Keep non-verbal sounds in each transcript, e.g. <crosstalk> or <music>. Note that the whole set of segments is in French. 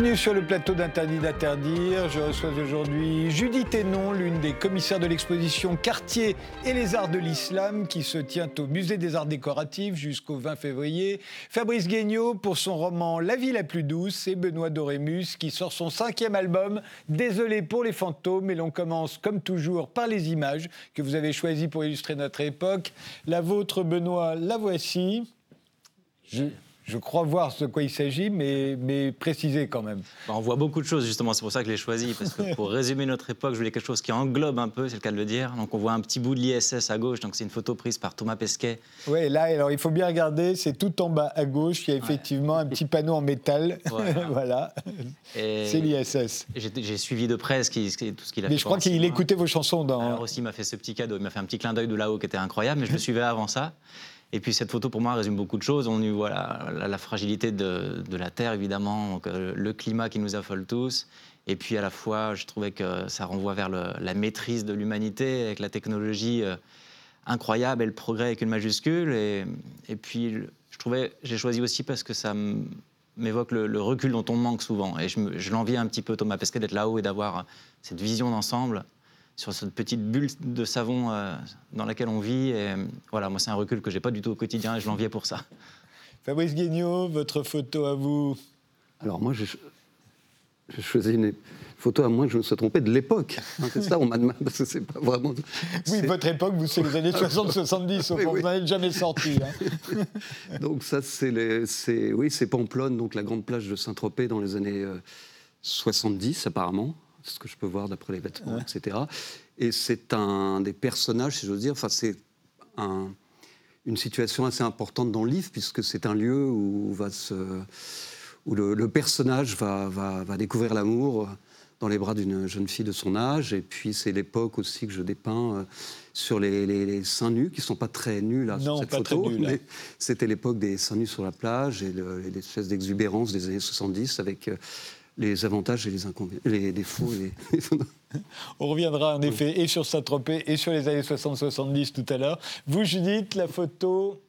Bienvenue sur le plateau d'Interdit d'interdire. Je reçois aujourd'hui Judith Hénon, l'une des commissaires de l'exposition Quartier et les arts de l'islam qui se tient au Musée des arts décoratifs jusqu'au 20 février. Fabrice Guignot pour son roman La vie la plus douce et Benoît Dorémus qui sort son cinquième album. Désolé pour les fantômes et l'on commence comme toujours par les images que vous avez choisies pour illustrer notre époque. La vôtre Benoît, la voici. Je crois voir de quoi il s'agit, mais, mais précisez quand même. Bah, on voit beaucoup de choses, justement, c'est pour ça que je l'ai choisi, parce que pour <laughs> résumer notre époque, je voulais quelque chose qui englobe un peu, c'est le cas de le dire. Donc on voit un petit bout de l'ISS à gauche, donc c'est une photo prise par Thomas Pesquet. Oui, là, alors il faut bien regarder, c'est tout en bas à gauche, il y a effectivement un petit panneau en métal. <laughs> Voilà. <laughs> C'est l'ISS. J'ai suivi de près ce qui, tout ce qu'il a mais fait. Mais je crois qu'il écoutait vos chansons dans. Alors aussi, il m'a fait ce petit cadeau, il m'a fait un petit clin d'œil de là-haut qui était incroyable, mais je le suivais avant ça. Et puis cette photo, pour moi, résume beaucoup de choses. On y voit la, fragilité de, la Terre, évidemment, euh, le climat qui nous affole tous. Et puis à la fois, je trouvais que ça renvoie vers la maîtrise de l'humanité avec la technologie euh, incroyable et le progrès avec une majuscule. Et, puis je trouvais, j'ai choisi aussi parce que ça m'évoque le, recul dont on manque souvent. Et je, je l'envie un petit peu Thomas Pesquet d'être là-haut et d'avoir cette vision d'ensemble sur cette petite bulle de savon euh, dans laquelle on vit. Et voilà, moi, c'est un recul que j'ai pas du tout au quotidien et je l'enviais pour ça. Fabrice Guignot, votre photo à vous Alors, moi, j'ai choisi une photo à moins que je me sois trompé de l'époque. Hein, c'est ça, on m'a demandé, parce que c'est pas vraiment. Oui, votre époque, vous, c'est les années <laughs> 60-70, oui, vous n'en êtes jamais sorti. Hein. <laughs> donc, ça, c'est, les, oui, c'est Pamplonne, donc la grande plage de Saint-Tropez dans les années 70, euh, apparemment ce que je peux voir d'après les vêtements, etc. Et c'est un des personnages, si j'ose dire, enfin, c'est une situation assez importante dans le livre, puisque c'est un lieu où, va se, où le, personnage va, va, va découvrir l'amour dans les bras d'une jeune fille de son âge. Et puis, c'est l'époque aussi que je dépeins euh, sur les, seins nus, qui ne sont pas très nus là, sur cette photo. mais c'était l'époque des seins nus sur la plage et, l'espèce d'exubérance des années 70 avec. Euh, les avantages et les, les défauts. On reviendra en effet et sur Saint-Tropez et sur les années 60-70 tout à l'heure. Vous, Judith, la photo.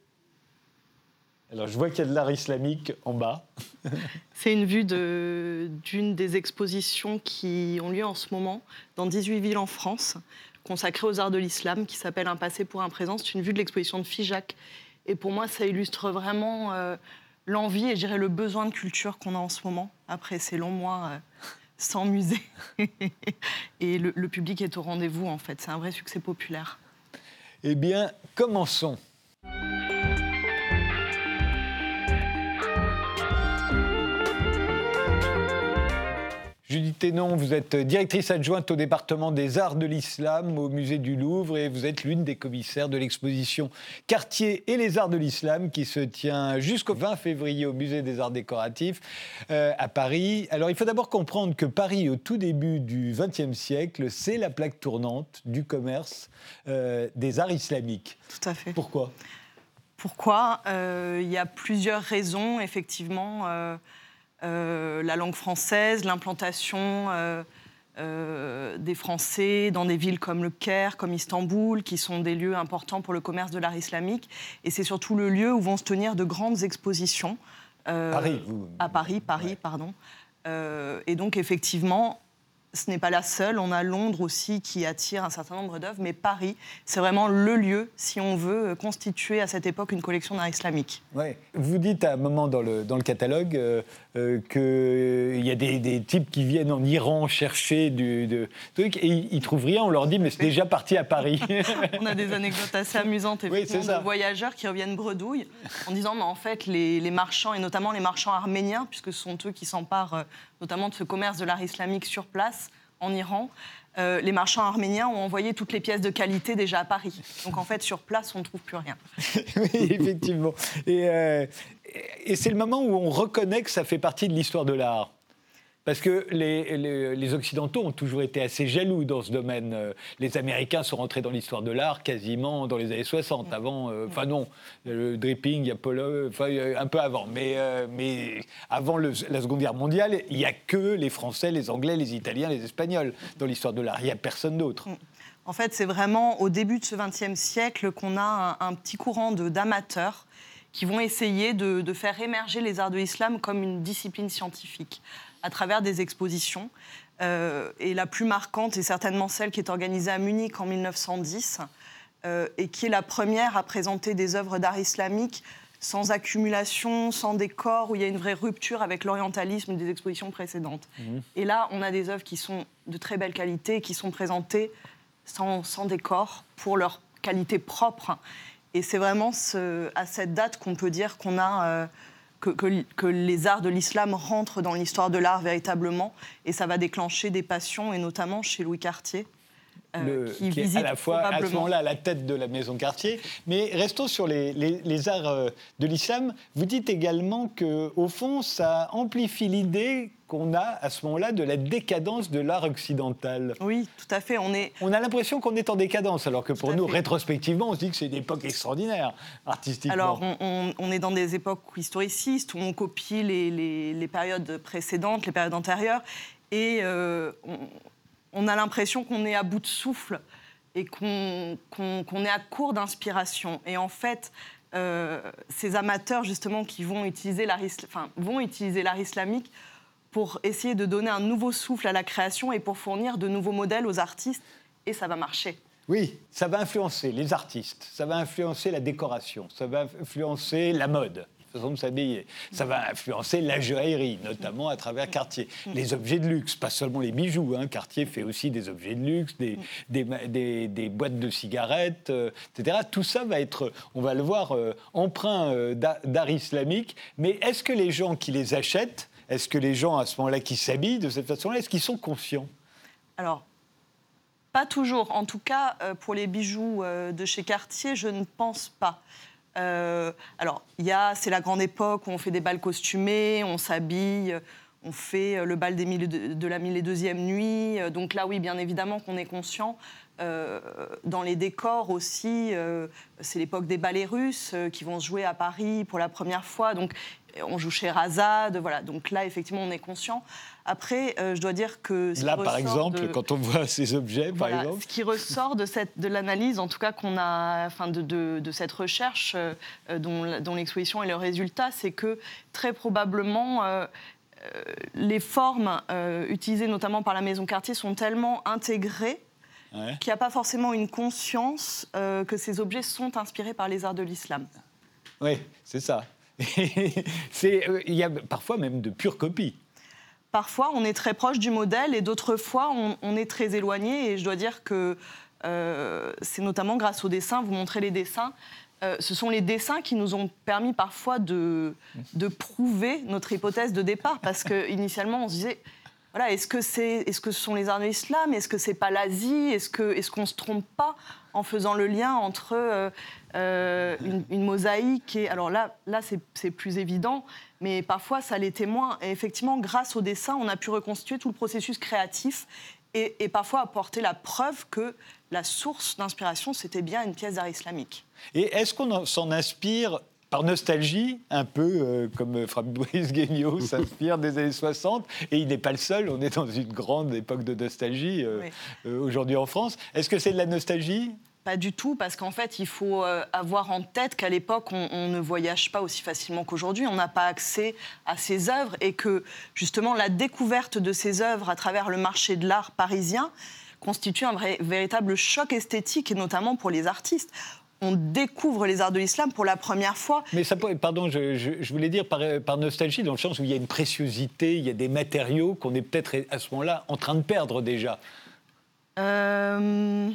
Alors, je vois qu'il y a de l'art islamique en bas. <laughs> C'est une vue d'une des expositions qui ont lieu en ce moment dans 18 villes en France, consacrée aux arts de l'islam, qui s'appelle Un passé pour un présent. C'est une vue de l'exposition de Figeac. Et pour moi, ça illustre vraiment euh, l'envie et je le besoin de culture qu'on a en ce moment, après ces longs mois euh, sans musée. <laughs> et le, le public est au rendez-vous, en fait. C'est un vrai succès populaire. Eh bien, commençons. Judith Ténon, vous êtes directrice adjointe au département des arts de l'islam au musée du Louvre et vous êtes l'une des commissaires de l'exposition Quartier et les arts de l'islam qui se tient jusqu'au 20 février au musée des arts décoratifs euh, à Paris. Alors il faut d'abord comprendre que Paris au tout début du XXe siècle, c'est la plaque tournante du commerce euh, des arts islamiques. Tout à fait. Pourquoi? Pourquoi? Euh, Il y a plusieurs raisons effectivement. Euh, la langue française, l'implantation euh, euh, des Français dans des villes comme le Caire, comme Istanbul, qui sont des lieux importants pour le commerce de l'art islamique. Et c'est surtout le lieu où vont se tenir de grandes expositions. Paris, À Paris, Paris, pardon. et donc, effectivement, ce n'est pas la seule. On a Londres aussi qui attire un certain nombre d'œuvres, mais Paris, c'est vraiment le lieu, si on veut, euh, constituer à cette époque une collection d'art islamique. Ouais. Vous dites à un moment dans le, dans le catalogue euh, euh qu'il y a des, des, types qui viennent en Iran chercher du de, truc et ils, ne trouvent rien. On leur dit, mais c'est déjà parti à Paris. <laughs> on a des anecdotes assez amusantes, effectivement, de voyageurs qui reviennent bredouilles en disant, mais en fait, les, les marchands, et notamment les marchands arméniens, puisque ce sont eux qui s'emparent euh, notamment de ce commerce de l'art islamique sur place, en Iran, euh, les marchands arméniens ont envoyé toutes les pièces de qualité déjà à Paris. Donc en fait, sur place, on ne trouve plus rien. <laughs> oui, effectivement. Euh, et c'est le moment où on reconnaît que ça fait partie de l'histoire de l'art. Parce que les, Occidentaux ont toujours été assez jaloux dans ce domaine. Euh, les Américains sont rentrés dans l'histoire de l'art quasiment dans les années 60. Avant, euh, enfin non, le dripping, Apollo, un peu avant. Mais, euh, mais avant la Seconde Guerre mondiale, il n'y a que les Français, les Anglais, les Italiens, les Espagnols dans l'histoire de l'art. Il n'y a personne d'autre. Mm. En fait, c'est vraiment au début de ce XXe siècle qu'on a un, petit courant d'amateurs qui vont essayer de, de, faire émerger les arts de l'islam comme une discipline scientifique. À travers des expositions. et la plus marquante est certainement celle qui est organisée à Munich en 1910 et qui est la première à présenter des œuvres d'art islamique sans accumulation, sans décor, où il y a une vraie rupture avec l'orientalisme des expositions précédentes. Mhm. Et là, on a des œuvres qui sont de très belle qualité, qui sont présentées sans, décor, pour leur qualité propre. Et c'est vraiment à cette date qu'on peut dire qu'on a... Euh, que, les arts de l'islam rentrent dans l'histoire de l'art véritablement, et ça va déclencher des passions, et notamment chez Louis Cartier, euh, qui, est à la fois à ce moment-là à la tête de la maison quartier. Mais restons sur les, arts euh, de l'islam. Vous dites également que, au fond, ça amplifie l'idée qu'on a à ce moment-là de la décadence de l'art occidental. Oui, tout à fait. On, est... on a l'impression qu'on est en décadence, alors que pour nous, rétrospectivement, on se dit que c'est une époque extraordinaire artistiquement. Alors, on, est dans des époques historicistes où on copie les, périodes précédentes, les périodes antérieures, et euh, on a l'impression qu'on est à bout de souffle et qu'on est à court d'inspiration. Et en fait, euh, ces amateurs justement qui vont utiliser l'art enfin, islamique pour essayer de donner un nouveau souffle à la création et pour fournir de nouveaux modèles aux artistes, et ça va marcher. Oui, ça va influencer les artistes, ça va influencer la décoration, ça va influencer la mode façon de s'habiller. Ça va influencer la joaillerie, notamment à travers Cartier. Les objets de luxe, pas seulement les bijoux. Hein. Cartier fait aussi des objets de luxe, des, boîtes de cigarettes, euh, etc. Tout ça va être, on va le voir, euh, emprunt euh, d'art islamique. Mais est-ce que les gens qui les achètent, est-ce que les gens à ce moment-là qui s'habillent de cette façon-là, est-ce qu'ils sont conscients Alors, pas toujours. En tout cas, pour les bijoux de chez Cartier, je ne pense pas. Euh, alors, c'est la grande époque où on fait des balles costumés, on s'habille, on fait euh, le bal des de, la mille et deuxième nuit. Euh, donc là, oui, bien évidemment qu'on est conscient. dans les décors aussi, c'est l'époque des ballets russes qui vont se jouer à Paris pour la première fois. Donc on joue chez Razad, voilà. Donc là, effectivement, on est conscient. Après, euh, je dois dire que... Là, par exemple, quand on voit ces objets, par exemple... Ce qui ressort de, cette, de l'analyse, en tout cas, qu'on a, enfin, de, de, cette recherche euh, dont, dont l'exposition est le résultat, c'est que très probablement... Euh, les formes utilisées notamment par la maison Cartier sont tellement intégrées qu'il n'y a pas forcément une conscience que ces objets sont inspirés par les arts de l'islam. Oui, c'est ça. <laughs> Euh, il y a parfois même de pures copies. Parfois, on est très proche du modèle et d'autres fois, on, est très éloigné. Et je dois dire que euh, c'est notamment grâce aux dessins, vous montrez les dessins, euh, ce sont les dessins qui nous ont permis parfois de, de prouver notre hypothèse de départ. Parce qu'initialement, <laughs> on se disait, voilà, est-ce que, c'est, est-ce que ce sont les arts de l'islam Est-ce que c'est pas l'Asie? Est-ce, que, est-ce qu'on se trompe pas en faisant le lien entre euh, euh, une, mosaïque et... Alors là, là c'est, plus évident, mais parfois ça l'est moins. Et effectivement, grâce au dessin, on a pu reconstituer tout le processus créatif et, et parfois apporter la preuve que la source d'inspiration, c'était bien une pièce d'art islamique. Et est-ce qu'on s'en inspire par nostalgie, un peu euh, comme Fabrice Guignot <laughs> s'inspire des années 60, et il n'est pas le seul, on est dans une grande époque de nostalgie euh, euh, aujourd'hui en France. Est-ce que c'est de la nostalgie? Pas du tout, parce qu'en fait, il faut avoir en tête qu'à l'époque, on, ne voyage pas aussi facilement qu'aujourd'hui, on n'a pas accès à ces œuvres, et que justement la découverte de ces œuvres à travers le marché de l'art parisien constitue un vrai, véritable choc esthétique, et notamment pour les artistes on découvre les arts de l'islam pour la première fois. Mais ça, pardon, je, voulais dire par, nostalgie, dans le sens où il y a une préciosité, il y a des matériaux qu'on est peut-être à ce moment-là en train de perdre déjà. Euh...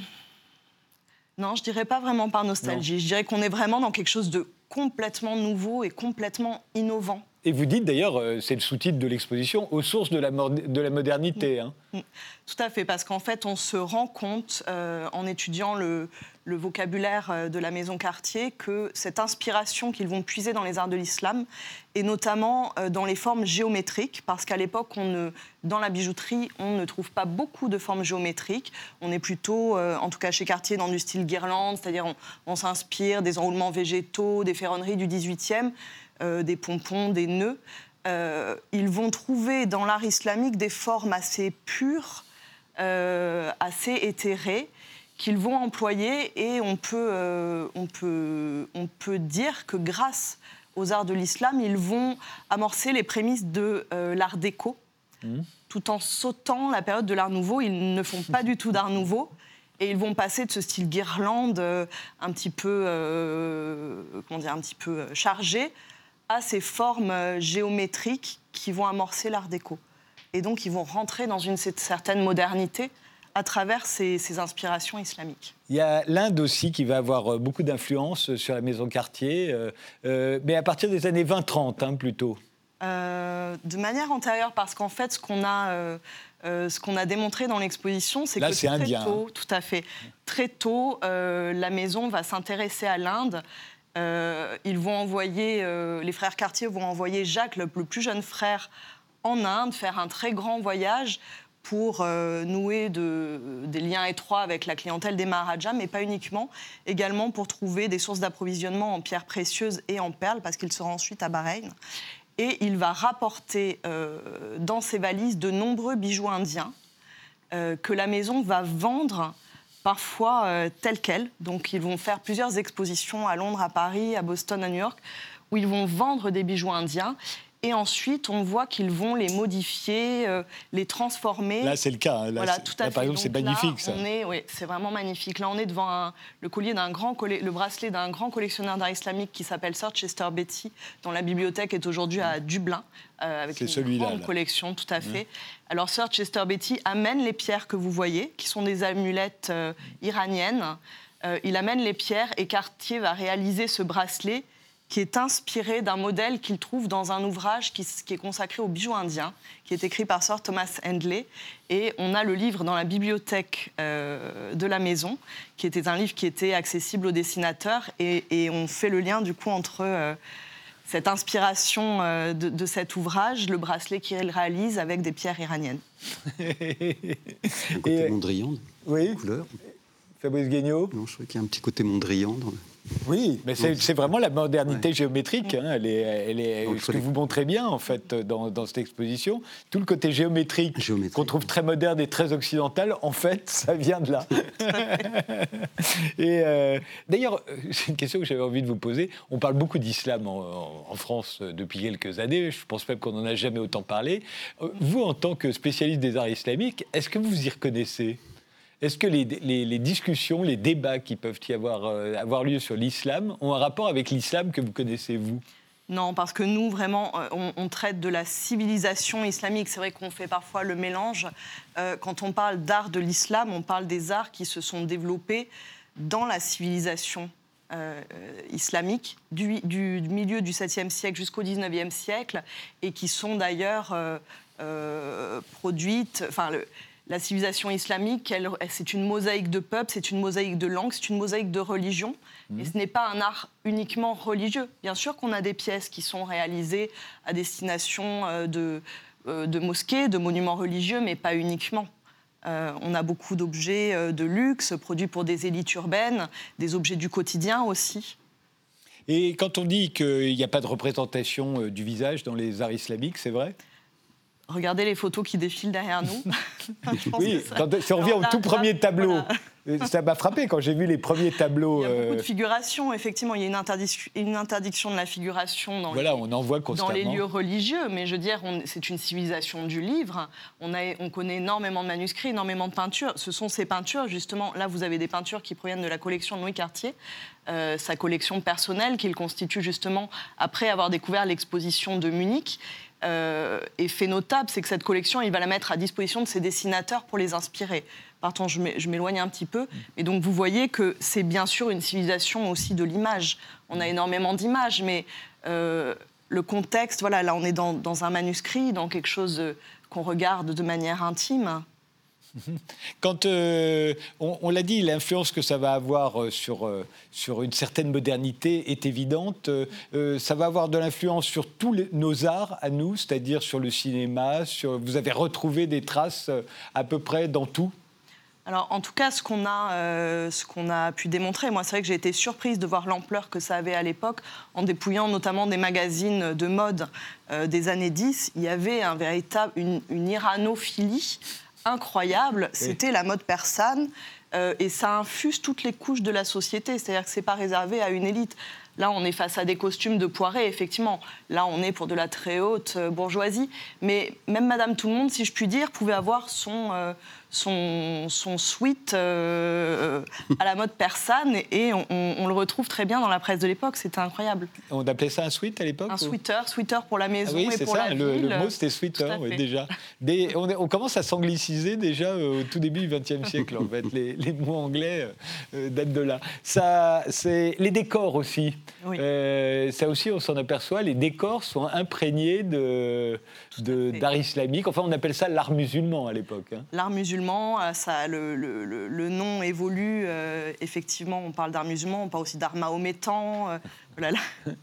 Non, je dirais pas vraiment par nostalgie. Je dirais qu'on est vraiment dans quelque chose de complètement nouveau et complètement innovant. Et vous dites d'ailleurs, euh, c'est le sous-titre de l'exposition, aux sources de la, de la modernité. Hein. Mm. Tout à fait, parce qu'en fait, on se rend compte, euh, en étudiant le, le, vocabulaire euh, de la maison Cartier, que cette inspiration qu'ils vont puiser dans les arts de l'islam, et notamment dans les formes géométriques, parce qu'à l'époque, dans la bijouterie, on ne trouve pas beaucoup de formes géométriques. On est plutôt, en tout cas chez Cartier, dans du style guirlande, c'est-à-dire on, on s'inspire des enroulements végétaux, des ferronneries du 18e. Euh, des pompons, des nœuds. Euh, ils vont trouver dans l'art islamique des formes assez pures, euh, assez éthérées, qu'ils vont employer et on peut, on, peut, on peut dire que grâce aux arts de l'islam, ils vont amorcer les prémices de l'art déco. Mmh. tout en sautant la période de l'Art Nouveau. Ils ne font pas du tout d'Art Nouveau. Et ils vont passer de ce style guirlande euh, un petit peu, euh, comment dire, un petit peu chargé à ces formes euh, géométriques qui vont amorcer l'Art déco. Et donc, ils vont rentrer dans une certaine modernité à travers ces, ces inspirations islamiques. Il y a l'Inde aussi qui va avoir euh, beaucoup d'influence sur la maison Cartier, euh, euh, mais à partir des années 20-30 hein, plutôt. Euh, de manière antérieure, parce qu'en fait, ce qu'on a, euh, euh, ce qu'on a démontré dans l'exposition, c'est que très indien, tôt, tout à fait, très tôt, euh, la maison va s'intéresser à l'Inde. Euh, ils vont envoyer, euh, les frères Cartier vont envoyer Jacques, le, plus jeune frère, en Inde, faire un très grand voyage pour euh, nouer de- des liens étroits avec la clientèle des Maharajas, mais pas uniquement, également pour trouver des sources d'approvisionnement en pierres précieuses et en perles, parce qu'il sera ensuite à Bahreïn. Et il va rapporter dans ses valises de nombreux bijoux indiens que la maison va vendre parfois euh, tels quels. Donc ils vont faire plusieurs expositions à Londres, à Paris, à Boston, à New York, où ils vont vendre des bijoux indiens. Et ensuite, on voit qu'ils vont les modifier, euh, les transformer. Là, c'est le cas. hein. Là, Voilà, tout à là, fait. par exemple, c'est là, magnifique, ça. On est, oui, c'est vraiment magnifique. Là, on est devant un- le collier d'un grand, le bracelet d'un grand collectionneur d'art islamique qui s'appelle Sir Chester Betty, dont la bibliothèque est aujourd'hui à Dublin, euh, avec C'est une celui-là, grande collection, tout à fait. Alors, Sir Chester Betty amène les pierres que vous voyez, qui sont des amulettes euh, iraniennes. Euh, il amène les pierres et Cartier va réaliser ce bracelet qui est inspiré d'un modèle qu'il trouve dans un ouvrage qui, est consacré aux bijoux indiens, qui est écrit par Sir Thomas Handley. Et on a le livre dans la bibliothèque euh, de la maison, qui était un livre qui était accessible aux dessinateurs. Et, et on fait le lien du coup entre euh, cette inspiration euh, de, de cet ouvrage, le bracelet qu'il réalise avec des pierres iraniennes. <laughs> Un côté Et- mondrian, Oui, couleur. Fabrice Guignot Non, je trouvais qu'il y a un petit côté mondrian. Dans le... Oui, mais c'est vraiment la modernité Ouais. géométrique. hein, Elle est, elle est, ce que vous montrez bien, en fait, dans, dans cette exposition. Tout le côté géométrique, Géométrique. qu'on trouve très moderne et très occidental, en fait, <laughs> ça vient de là. et euh, D'ailleurs, c'est une question que j'avais envie de vous poser. On parle beaucoup d'islam en, en- en France euh, depuis quelques années. Je pense même qu'on n'en a jamais autant parlé. Euh, Vous, en tant que spécialiste des arts islamiques, est-ce que vous y reconnaissez? Est-ce que les, discussions, les débats qui peuvent y avoir, euh, avoir lieu sur l'islam ont un rapport avec l'islam que vous connaissez, vous? Non, parce que nous, vraiment, euh, on, traite de la civilisation islamique. C'est vrai qu'on fait parfois le mélange. Euh, quand on parle d'art de l'islam, on parle des arts qui se sont développés dans la civilisation islamique du, milieu du 7e siècle jusqu'au 19e siècle et qui sont d'ailleurs produites. La civilisation islamique, c'est une mosaïque de peuples, c'est une mosaïque de langues, c'est une mosaïque de religions. Et ce n'est pas un art uniquement religieux. Bien sûr qu'on a des pièces qui sont réalisées à destination euh, de, euh, de mosquées, de monuments religieux, mais pas uniquement. Euh, on a beaucoup d'objets de luxe produits pour des élites urbaines, des objets du quotidien aussi. Et quand on dit qu'il n'y a pas de représentation du visage dans les arts islamiques, c'est vrai? Regardez les photos qui défilent derrière nous. <laughs> Je pense Oui, que ça- quand, si on revient au tout premier là, tableau, voilà. euh, ça m'a frappé quand j'ai vu les premiers tableaux. Il y a beaucoup euh, de figurations, effectivement. Il y a une, interdic- une interdiction de la figuration dans voilà, les, on en voit dans constamment. les lieux religieux, mais je veux dire, c'est une civilisation du livre. On, a, on connaît énormément de manuscrits, énormément de peintures. Ce sont ces peintures, justement, là vous avez des peintures qui proviennent de la collection de Louis Cartier, euh, sa collection personnelle qu'il constitue justement après avoir découvert l'exposition de Munich. Euh, et fait notable, c'est que cette collection, il va la mettre à disposition de ses dessinateurs pour les inspirer. Pardon, je m'é- je m'éloigne un petit peu. Et donc vous voyez que c'est bien sûr une civilisation aussi de l'image. On a énormément d'images, mais euh, le contexte, voilà, là on est dans, dans un manuscrit, dans quelque chose euh, qu'on regarde de manière intime. <laughs> Quand euh, on, l'a dit, l'influence que ça va avoir euh, sur, euh, sur une certaine modernité est évidente. Ça va avoir de l'influence sur tous nos arts à nous, c'est-à-dire sur le cinéma. Vous avez retrouvé des traces à peu près dans tout? Alors, en tout cas, ce qu'on a, ce a pu démontrer, moi, c'est vrai que j'ai été surprise de voir l'ampleur que ça avait à l'époque, en dépouillant notamment des magazines de mode des années 10. Il y avait un véritable, une, une iranophilie incroyable. C'était la mode persane. euh, et ça infuse toutes les couches de la société. C'est-à-dire que c'est pas réservé à une élite. Là, on est face à des costumes de poirée, effectivement. Là, on est pour de la très haute euh, bourgeoisie. Mais même Madame Tout le Monde, si je puis dire, pouvait avoir son, euh, son, son sweat euh, à la mode persane et on, on le retrouve très bien dans la presse de l'époque. C'était incroyable. On appelait ça un sweat à l'époque Un sweater, sweater pour la Ah maison oui, et c'est pour ça, la le, ville. le mot c'était sweater, oui, déjà. Des- on, est- on commence à s'angliciser déjà euh, au tout début du XXe <laughs> siècle, en fait. Les, les mots anglais euh, datent de là. Ça, les décors aussi. Oui. Euh, ça aussi, on s'en aperçoit, les décors sont imprégnés de, de- d'art islamique. Enfin, on appelle ça l'art musulman à l'époque. hein. L'art musulman, euh, ça, le, le- le- le nom évolue. euh, effectivement, on parle d'art musulman, on parle aussi d'art mahométan. euh, voilà. <laughs>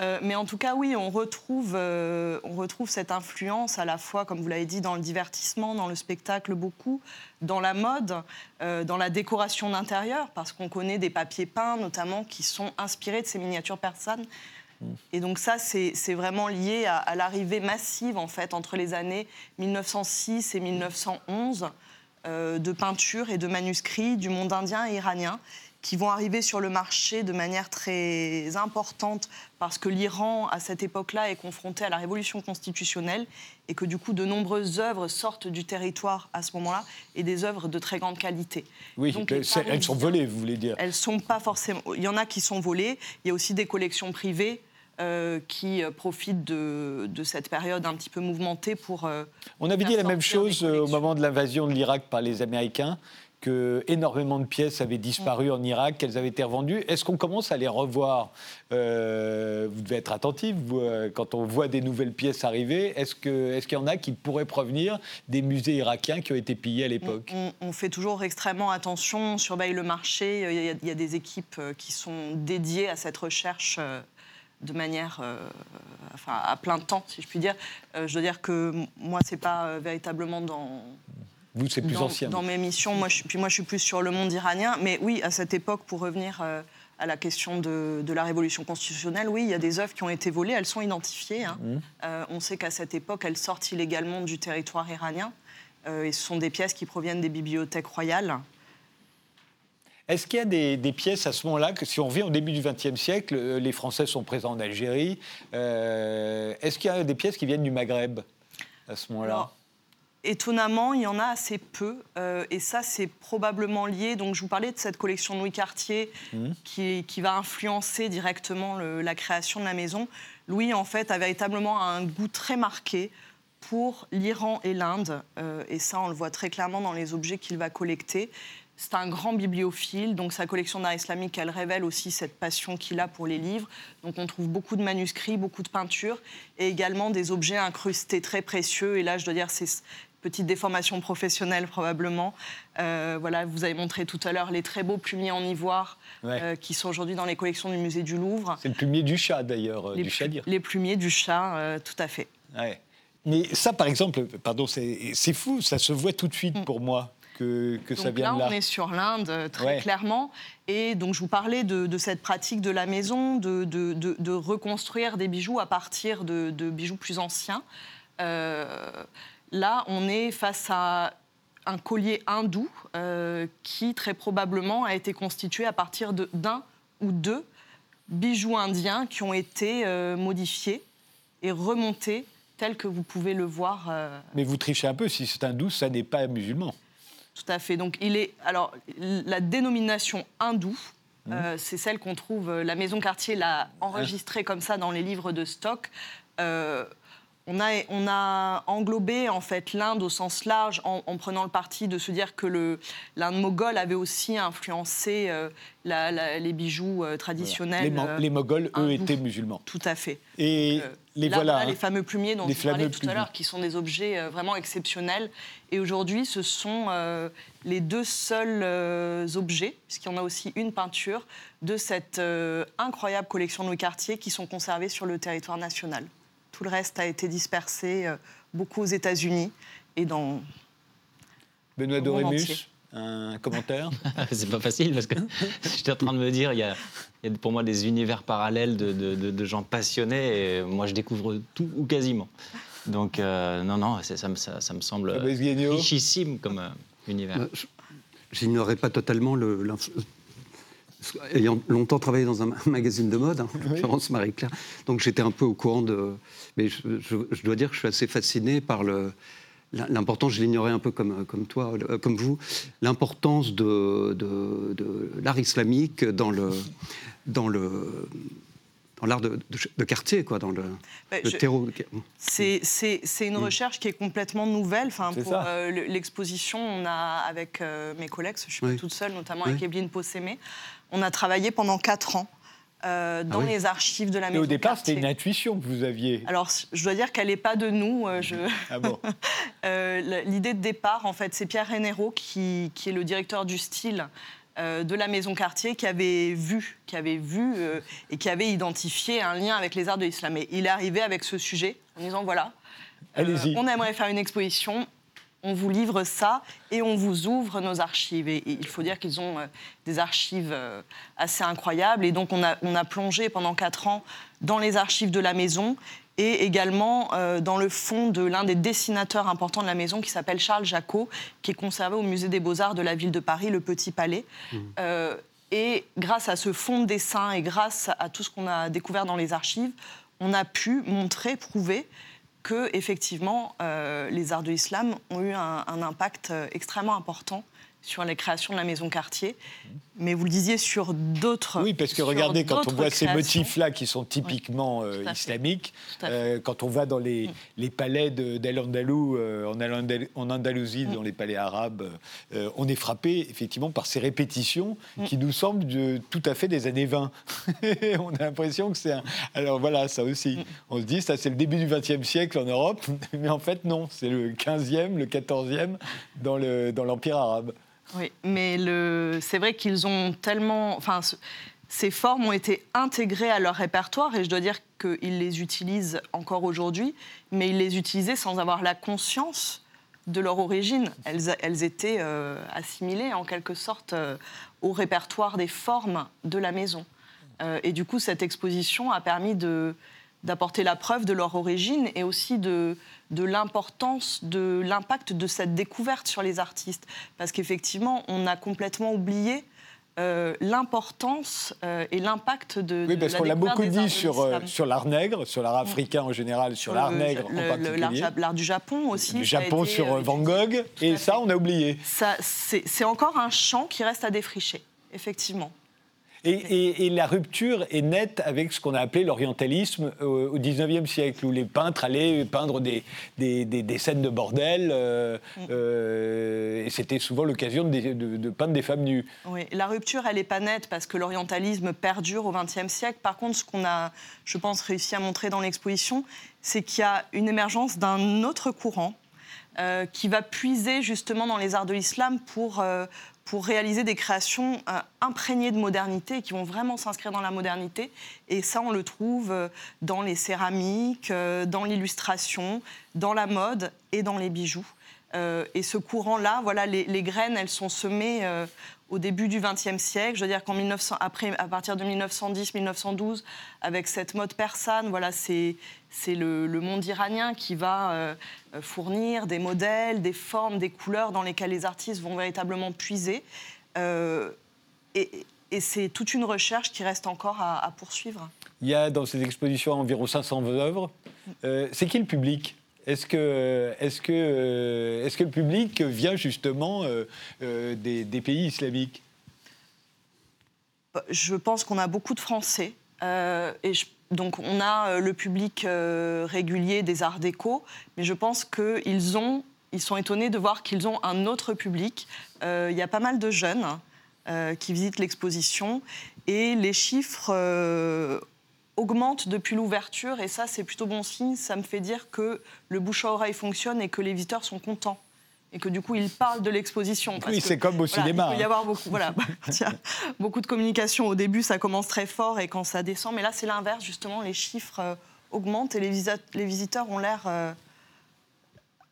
Euh, mais en tout cas, oui, on retrouve, euh, on retrouve cette influence à la fois, comme vous l'avez dit, dans le divertissement, dans le spectacle beaucoup, dans la mode, euh, dans la décoration d'intérieur, parce qu'on connaît des papiers peints notamment qui sont inspirés de ces miniatures persanes. Et donc ça, c'est vraiment lié à, à l'arrivée massive, en fait, entre les années 1906 et 1911, euh, de peintures et de manuscrits du monde indien et iranien qui vont arriver sur le marché de manière très importante parce que l'Iran, à cette époque-là, est confronté à la révolution constitutionnelle et que du coup, de nombreuses œuvres sortent du territoire à ce moment-là et des œuvres de très grande qualité. Oui, Donc, elles sont volées, vous voulez dire. elles sont pas forcément. Il y en a qui sont volées. Il y a aussi des collections privées euh, qui euh, profitent de, de cette période un petit peu mouvementée pour. euh, On avait dit la même chose au moment de l'invasion de l'Irak par les Américains, que énormément de pièces avaient disparu en Irak, qu'elles avaient été revendues. Est-ce qu'on commence à les revoir? Euh, Vous devez être attentif vous, euh, quand on voit des nouvelles pièces arriver. Est-ce qu'il y en a qui pourraient provenir des musées irakiens qui ont été pillés à l'époque? on, on fait toujours extrêmement attention, on surveille le marché. Il y a, il y a des équipes qui sont dédiées à cette recherche. De manière, euh, enfin, à plein temps, si je puis dire. Euh, je dois dire que moi, c'est pas euh, véritablement dans, Vous, c'est plus dans, ancien. dans mes missions. Moi, je, suis- puis moi, je suis plus sur le monde iranien. Mais oui, à cette époque, pour revenir à la question de, de la révolution constitutionnelle, oui, il y a des œuvres qui ont été volées. Elles sont identifiées. hein. Mmh. Euh, on sait qu'à cette époque, elles sortent illégalement du territoire iranien. Euh, et ce sont des pièces qui proviennent des bibliothèques royales. Est-ce qu'il y a des, des pièces à ce moment-là, que si on revient au début du XXe siècle, euh, les Français sont présents en Algérie, euh, est-ce qu'il y a des pièces qui viennent du Maghreb à ce moment-là? Étonnamment, il y en a assez peu. euh, et ça, c'est probablement lié. Donc, je vous parlais de cette collection de Louis Cartier Mhm. qui, qui va influencer directement le- la création de la maison. Louis, en fait, a véritablement un goût très marqué pour l'Iran et l'Inde. euh, et ça, on le voit très clairement dans les objets qu'il va collecter. C'est un grand bibliophile, donc sa collection d'art islamique, elle révèle aussi cette passion qu'il a pour les livres. Donc on trouve beaucoup de manuscrits, beaucoup de peintures, et également des objets incrustés très précieux. Et là, je dois dire, c'est petite déformation professionnelle probablement. Euh, voilà, vous avez montré tout à l'heure les très beaux plumiers en ivoire Ouais. euh, qui sont aujourd'hui dans les collections du musée du Louvre. C'est le plumier du chat d'ailleurs, euh, Les, du chadir. les plumiers du chat, tout à fait. Ouais. Mais ça, par exemple, pardon, c'est c'est fou, ça se voit tout de suite pour moi que, que ça vient là, de là. on est sur l'Inde euh, très Ouais. clairement. Et donc, je vous parlais de, de cette pratique de la maison, de, de- de- de reconstruire des bijoux à partir de, bijoux plus anciens. Euh, là, on est face à un collier hindou euh, qui, très probablement, a été constitué à partir de- d'un ou deux bijoux indiens qui ont été euh, modifiés et remontés tels que vous pouvez le voir. Mais vous trichez un peu, si c'est hindou, ça n'est pas musulman. Tout à fait. Donc, il est. Alors, la dénomination hindou, euh, c'est celle qu'on trouve. euh, La maison Cartier l'a enregistrée comme ça dans les livres de stock. Euh, on a, on a englobé en fait l'Inde au sens large en, en prenant le parti de se dire que l'Inde moghole avait aussi influencé euh, la- la- les bijoux euh, traditionnels. Les, euh, les Moghols, eux, étaient musulmans. Tout à fait. Et Euh, les là, voilà. les hein. fameux plumiers dont Les je parlais tout à l'heure, qui sont des objets vraiment exceptionnels. Et aujourd'hui, ce sont les deux seuls objets, puisqu'il y en a aussi une peinture, de cette incroyable collection de Louis Cartier qui sont conservés sur le territoire national. Tout le reste a été dispersé euh, beaucoup aux États-Unis et dans. Benoît Dorémus, un commentaire? <laughs> C'est pas facile parce que <laughs> j'étais en train de me dire, il y a, il y a pour moi des univers parallèles de, de- de- de gens passionnés et moi je découvre tout ou quasiment. Donc euh, non, non, ça, me- ça- ça me semble richissime comme euh, univers. Euh, je- J'ignorais pas totalement le- ayant longtemps travaillé dans un <laughs> magazine de mode, hein, Florence Marie-Claire, donc j'étais un peu au courant de. Mais je, dois dire que je suis assez fasciné par le. L'importance, je l'ignorais un peu comme, comme toi, euh, comme vous, l'importance de, de, de l'art islamique dans le, dans le, dans l'art de, quartier, quoi, dans le, bah, terreau. C'est une mm. recherche qui est complètement nouvelle. Enfin, pour euh, l'exposition, on a, avec euh, mes collègues, je suis pas toute seule, notamment avec Evelyne Possémé, on a travaillé pendant quatre ans. Euh, dans ah les archives de la maison. Et au départ, c'était une intuition que vous aviez. Alors, je dois dire qu'elle n'est pas de nous. Euh, je... Ah bon <laughs> euh, L'idée de départ, en fait, c'est Pierre Renero, qui, qui, est le directeur du style de la maison Cartier, qui avait vu, qui avait vu et qui avait identifié un lien avec les arts de l'islam. Et il est arrivé avec ce sujet en disant voilà, on aimerait faire une exposition on vous livre ça et on vous ouvre nos archives. Et, il faut dire qu'ils ont euh, des archives euh, assez incroyables. Et donc on a, on a plongé pendant quatre ans dans les archives de la maison et également euh, dans le fond de l'un des dessinateurs importants de la maison qui s'appelle Charles Jacot, qui est conservé au musée des beaux-arts de la ville de Paris, le Petit Palais. Mmh. et grâce à ce fond de dessin et grâce à tout ce qu'on a découvert dans les archives, on a pu montrer, prouver que effectivement euh, les arts de l'islam ont eu un, impact euh, extrêmement important sur les créations de la maison quartier, mais vous le disiez sur d'autres. Oui, parce que regardez, quand on voit ces motifs-là qui sont typiquement euh, islamiques, euh, quand on va dans les, mm. les palais d'Al-Andalou, euh, en, Andalousie, mm. dans les palais arabes, on est frappé effectivement par ces répétitions mm. qui nous semblent de, tout à fait des années 20. <laughs> on a l'impression que c'est un. Alors voilà, ça aussi. On se dit, ça c'est le début du XXe siècle en Europe, <laughs> mais en fait non, c'est le 15e, le 14e dans l'Empire dans arabe. Oui, mais c'est vrai qu'ils ont tellement. Enfin, ces formes ont été intégrées à leur répertoire et je dois dire qu'ils les utilisent encore aujourd'hui, mais ils les utilisaient sans avoir la conscience de leur origine. Elles, étaient euh, assimilées en quelque sorte euh, au répertoire des formes de la maison. Euh, et du coup, cette exposition a permis d'apporter la preuve de leur origine et aussi de, de l'importance, de l'impact de cette découverte sur les artistes. Parce qu'effectivement, on a complètement oublié euh, l'importance euh, et l'impact de, oui, parce qu'on l'a beaucoup dit sur, euh, sur l'art nègre, sur l'art africain en général, sur l'art nègre en particulier. L'art du Japon aussi. Le Japon sur Van Gogh, et ça, on a oublié. C'est encore un champ qui reste à défricher, effectivement. Et, la rupture est nette avec ce qu'on a appelé l'orientalisme au XIXe siècle, où les peintres allaient peindre des, des, scènes de bordel, euh, mm. euh, et c'était souvent l'occasion de, peindre des femmes nues. Oui, la rupture, elle n'est pas nette parce que l'orientalisme perdure au XXe siècle. Par contre, ce qu'on a, je pense, réussi à montrer dans l'exposition, c'est qu'il y a une émergence d'un autre courant euh, qui va puiser justement dans les arts de l'islam pour, pour réaliser des créations euh, imprégnées de modernité qui vont vraiment s'inscrire dans la modernité. Et ça, on le trouve euh, dans les céramiques, euh, dans l'illustration, dans la mode et dans les bijoux. Et ce courant-là, voilà, les, graines, elles sont semées au début du XXe siècle. Je veux dire qu'en 1900, après, à partir de 1910-1912, avec cette mode persane, voilà, c'est c'est le, monde iranien qui va euh, fournir des modèles, des formes, des couleurs dans lesquelles les artistes vont véritablement puiser. Euh, et, c'est toute une recherche qui reste encore à, poursuivre. Il y a dans ces expositions environ 500 œuvres. Euh, c'est qui le public? Est-ce que, est que, est que le public vient justement des, pays islamiques? Je pense qu'on a beaucoup de Français. et donc on a euh, le public euh, régulier des arts déco, mais je pense qu'ils ils sont étonnés de voir qu'ils ont un autre public. Euh, il y a pas mal de jeunes qui visitent l'exposition et les chiffres augmentent depuis l'ouverture et ça c'est plutôt bon signe. Ça me fait dire que le bouche à oreille fonctionne et que les visiteurs sont contents et que du coup, il parle de l'exposition. Oui, c'est comme au cinéma. Il peut y hein. avoir beaucoup, voilà, <laughs> beaucoup de communication. Au début, ça commence très fort et quand ça descend, mais là, c'est l'inverse, justement, les chiffres euh, augmentent et les, les visiteurs ont l'air euh,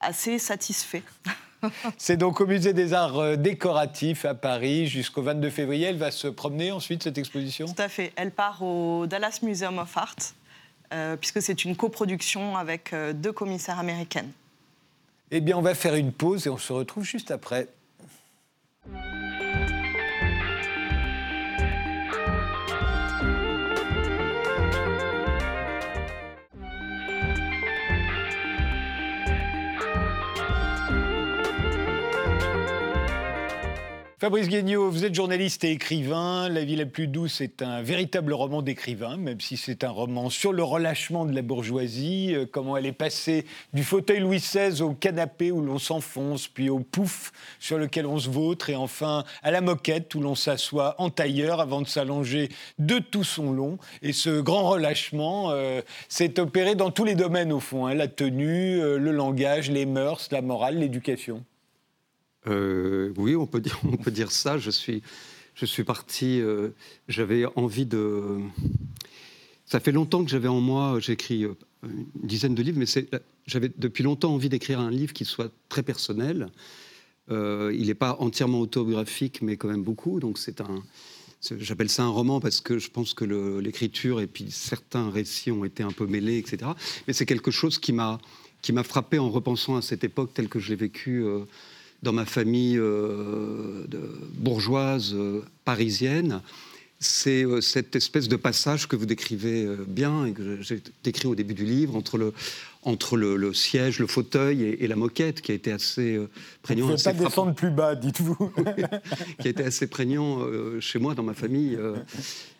assez satisfaits. <laughs> <laughs> C'est donc au Musée des Arts euh, Décoratifs à Paris jusqu'au 22 février. Elle va se promener ensuite, cette exposition? Tout à fait. Elle part au Dallas Museum of Art, puisque c'est une coproduction avec deux commissaires américaines. Eh bien, on va faire une pause et on se retrouve juste après. Fabrice Guignot, vous êtes journaliste et écrivain. La vie la plus douce est un véritable roman d'écrivain, même si c'est un roman sur le relâchement de la bourgeoisie, euh, comment elle est passée du fauteuil Louis XVI au canapé où l'on s'enfonce, puis au pouf sur lequel on se vautre, et enfin à la moquette où l'on s'assoit en tailleur avant de s'allonger de tout son long. Et ce grand relâchement euh, s'est opéré dans tous les domaines au fond, hein. la tenue, euh, le langage, les mœurs, la morale, l'éducation. Euh, oui, <laughs> on peut, dire, ça. Je suis, je parti, euh, j'avais envie de... Ça fait longtemps que j'avais en moi, j'ai écrit euh, une dizaine de livres, mais j'avais depuis longtemps envie d'écrire un livre qui soit très personnel. il n'est pas entièrement autobiographique, mais quand même beaucoup. Donc j'appelle ça un roman parce que je pense que l'écriture et puis certains récits ont été un peu mêlés, etc. Mais c'est quelque chose qui m'a qui m'a frappé en repensant à cette époque telle que je l'ai vécue dans ma famille euh, de bourgeoise euh, parisienne, c'est euh, cette espèce de passage que vous décrivez bien et que j'ai décrit au début du livre entre le, entre le, siège, le fauteuil et, la moquette, qui a été assez prégnant. Vous ne pas descendre plus bas, dites-vous. <laughs> qui a été assez prégnant chez moi, dans ma famille.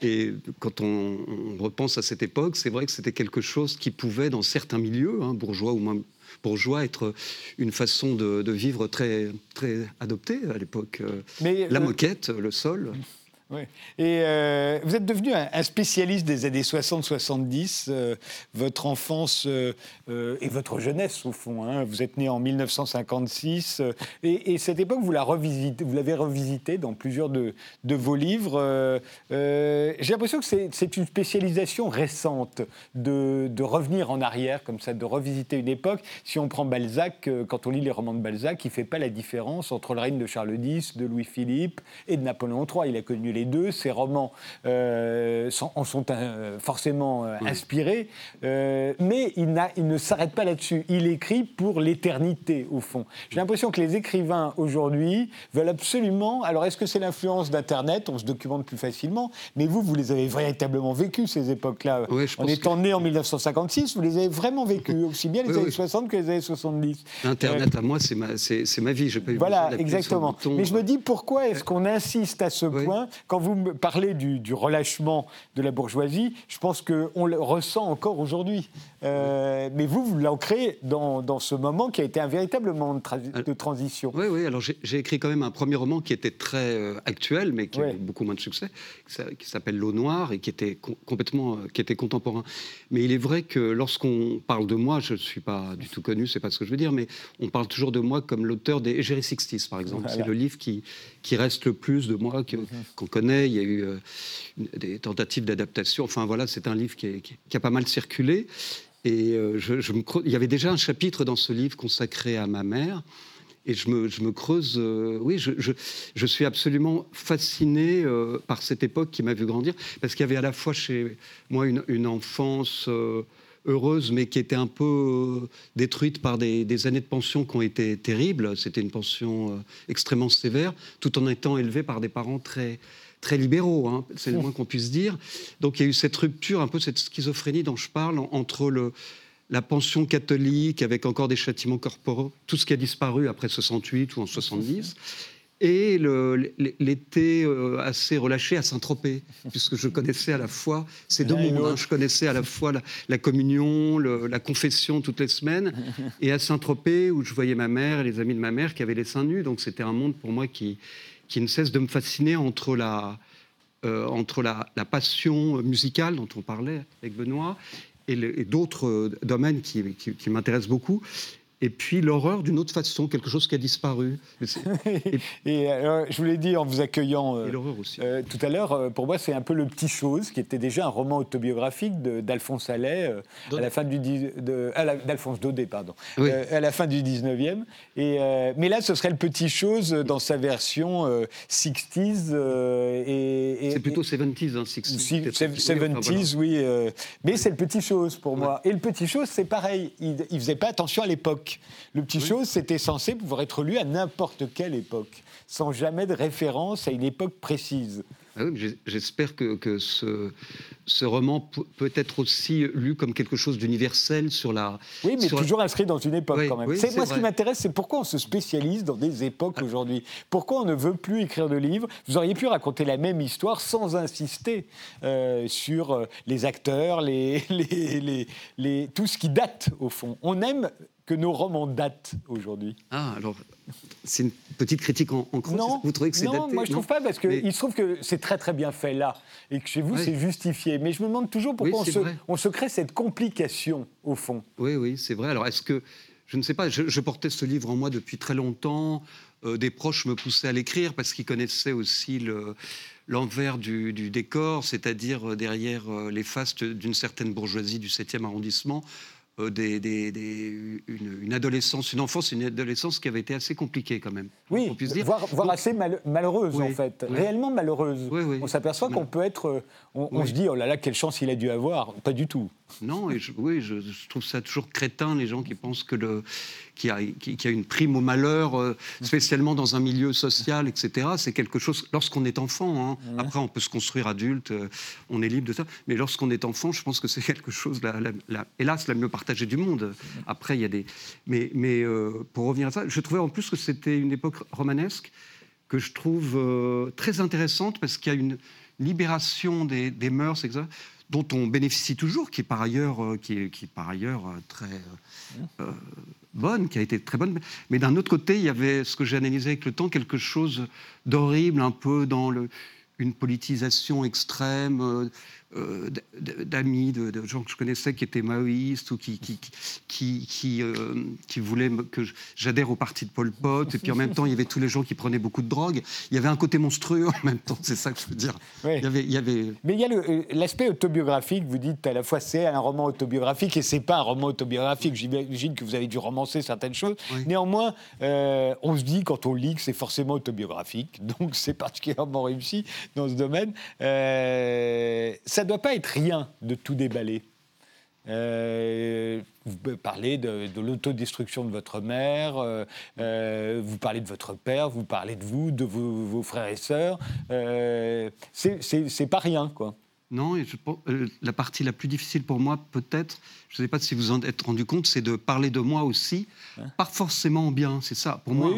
et quand on, repense à cette époque, c'est vrai que c'était quelque chose qui pouvait, dans certains milieux, hein, bourgeois ou moins bourgeois être une façon de, vivre très, très adoptée à l'époque. Mais, la moquette, le sol. Oui. Et euh, vous êtes devenu un, spécialiste des années 60-70. Euh, votre enfance euh, et votre jeunesse, au fond. Hein. Vous êtes né en 1956. Et, cette époque, vous l'avez revisité dans plusieurs de, de vos livres. J'ai l'impression que c'est une spécialisation récente de, de, revenir en arrière, comme ça, de revisiter une époque. Si on prend Balzac, quand on lit les romans de Balzac, il ne fait pas la différence entre le règne de Charles X, de Louis-Philippe et de Napoléon III. Il a connu les les deux. Ces romans euh, en sont euh, forcément euh, inspirés, mais il, il, ne s'arrête pas là-dessus. Il écrit pour l'éternité, au fond. J'ai l'impression que les écrivains aujourd'hui veulent absolument. Alors, est-ce que c'est l'influence d'Internet? On se documente plus facilement, mais vous, vous les avez véritablement vécues, ces époques-là. en étant né en 1956, vous les avez vraiment vécues, aussi bien les années 60 que les années 70. Internet, à moi, c'est ma, ma vie. Je peux voilà, exactement. Mais je me dis, pourquoi est-ce qu'on insiste à ce point quand vous me parlez du, relâchement de la bourgeoisie, je pense qu'on le ressent encore aujourd'hui. Euh, mais vous, vous l'ancrez dans, dans, ce moment qui a été un véritable moment de, transition. Oui, oui. Alors j'ai écrit quand même un premier roman qui était très euh, actuel, mais qui a beaucoup moins de succès, qui s'appelle L'eau noire et qui était complètement, euh, qui était contemporain. Mais il est vrai que lorsqu'on parle de moi, je ne suis pas du tout connu, c'est pas ce que je veux dire, mais on parle toujours de moi comme l'auteur des Égérie Sixties, par exemple. C'est le livre qui, qui reste le plus de moi, mhm. qu'on connaît. Il y a eu euh, des tentatives d'adaptation. Enfin voilà, c'est un livre qui, a pas mal circulé. Et euh, je, me, il y avait déjà un chapitre dans ce livre consacré à ma mère. Et je me, je me creuse, euh, oui, je, je, suis absolument fasciné par cette époque qui m'a vu grandir, parce qu'il y avait à la fois chez moi une, enfance heureuse, mais qui était un peu détruite par des, années de pension qui ont été terribles. C'était une pension extrêmement sévère, tout en étant élevée par des parents très, très libéraux, hein, c'est le moins qu'on puisse dire. Donc il y a eu cette rupture, un peu cette schizophrénie dont je parle, entre le, la pension catholique avec encore des châtiments corporels, tout ce qui a disparu après 68 ou en 70, et l'été euh, assez relâché à Saint-Tropez, puisque je connaissais à la fois ces deux mondes. Hein. je connaissais à la fois la, communion, la confession toutes les semaines, <laughs> et à Saint-Tropez où je voyais ma mère et les amis de ma mère qui avaient les seins nus. Donc c'était un monde pour moi qui, qui ne cesse de me fasciner entre la, euh, entre la, passion musicale dont on parlait avec Benoît et, d'autres euh, domaines qui, qui m'intéressent beaucoup, et puis l'horreur d'une autre façon, quelque chose qui a disparu. <laughs> et, je vous l'ai dit en vous accueillant euh, euh, tout à l'heure, euh, pour moi c'est un peu le petit chose, qui était déjà un roman autobiographique d'Alphonse Allais, à la fin du d'Alphonse Daudet, pardon, à la fin du 19e. Et, mais là, ce serait le petit chose dans sa version 60s. et, c'est plutôt 70s, hein, 60s. 70s, oui. mais c'est le petit chose pour moi. Et le petit chose, c'est pareil, il ne faisait pas attention à l'époque. Le petit chose, c'était censé pouvoir être lu à n'importe quelle époque, sans jamais de référence à une époque précise. Ah j'espère que, que ce, ce, roman peut être aussi lu comme quelque chose d'universel sur la. Oui, mais sur toujours inscrit dans une époque quand même. c'est moi, ce qui m'intéresse, c'est pourquoi on se spécialise dans des époques ah. aujourd'hui? Pourquoi on ne veut plus écrire de livres? Vous auriez pu raconter la même histoire sans insister euh, sur euh, les acteurs, les, <laughs> les, les, les, tout ce qui date au fond. On aime que nos romans datent aujourd'hui Ah, alors, c'est une petite critique en, en Non, vous trouvez que c'est daté Non, moi je ne trouve pas, parce qu'il se trouve que c'est très très bien fait là, et que chez vous c'est justifié. Mais je me demande toujours pourquoi on, se, crée cette complication, au fond. Oui, oui, c'est vrai. Alors, est-ce que. Je ne sais pas, je, portais ce livre en moi depuis très longtemps. Euh, des proches me poussaient à l'écrire parce qu'ils connaissaient aussi le, l'envers du, du, décor, c'est-à-dire euh, derrière euh, les fastes d'une certaine bourgeoisie du 7e arrondissement, euh, des, une, adolescence, une enfance, une adolescence qui avait été assez compliquée quand même. Oui, on puisse dire. voire, assez malheureuse en fait, réellement malheureuse. on s'aperçoit qu'on peut être, euh, on, se dit oh là là quelle chance il a dû avoir, pas du tout. Non, et oui, je, trouve ça toujours crétin les gens qui pensent que le qui a, une prime au malheur, euh, spécialement dans un milieu social, etc. C'est quelque chose. Lorsqu'on est enfant, hein, après on peut se construire adulte, on est libre de ça. Mais lorsqu'on est enfant, je pense que c'est quelque chose, la, la, hélas, la mieux partagée du monde. Après, il y a des. Mais, mais euh, pour revenir à ça, je trouvais en plus que c'était une époque romanesque que je trouve euh, très intéressante parce qu'il y a une libération des, des mœurs, etc dont on bénéficie toujours, qui est par ailleurs, euh, ailleurs très bonne, qui a été très bonne. Mais d'un autre côté, il y avait ce que j'ai analysé avec le temps, quelque chose d'horrible, un peu dans une politisation extrême euh, d'amis, de, gens que je connaissais qui étaient maoïstes ou qui, qui, qui, qui, euh, qui voulaient que j'adhère au parti de Pol Pot. Et puis en même temps, il y avait tous les gens qui prenaient beaucoup de drogue. Il y avait un côté monstrueux en même temps, c'est ça que je veux dire. Il, y avait, il y avait... Mais il y a euh, l'aspect autobiographique. Vous dites à la fois c'est un roman autobiographique et c'est pas un roman autobiographique. J'imagine que vous avez dû romancer certaines choses. Néanmoins, on se dit quand on lit que c'est forcément autobiographique. <laughs> Donc c'est particulièrement réussi dans ce domaine. ça ça ne doit pas être rien de tout déballer. Euh, vous parlez de, l'autodestruction de votre mère, euh, euh, vous parlez de votre père, vous parlez de vous, de vos, frères et sœurs. c'est pas rien, quoi. Non, la partie la plus difficile pour moi, peut-être, je ne sais pas si vous en êtes rendu compte, c'est de parler de moi aussi, pas forcément bien, c'est ça. Pour moi,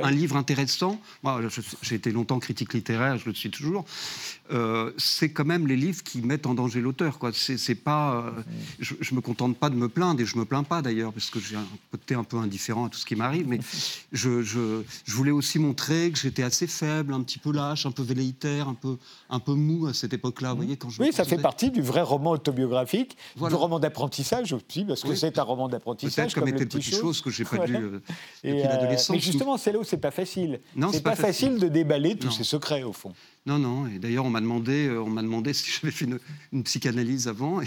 un, livre intéressant, moi j'ai été longtemps critique littéraire, je le suis toujours, euh, c'est quand même les livres qui mettent en danger l'auteur. C'est pas, euh, je, ne me contente pas de me plaindre, et je me plains pas d'ailleurs, parce que j'ai un côté un peu indifférent à tout ce qui m'arrive, mais <laughs> je, je, je, voulais aussi montrer que j'étais assez faible, un petit peu lâche, un peu velléitaire, un peu, un peu mou à cette époque-là. voyez, quand je oui, ça fait partie du vrai roman autobiographique, du roman d'apprentissage aussi, parce que c'est un roman d'apprentissage. Peut-être comme, comme Petit Chose que j'ai pas lu euh, depuis l'adolescence. Mais justement, c'est là où c'est pas facile. C'est pas, pas facile de déballer tous ces secrets au fond. Non, non. Et d'ailleurs, on m'a demandé, euh, on m'a demandé si j'avais fait une, psychanalyse avant. Et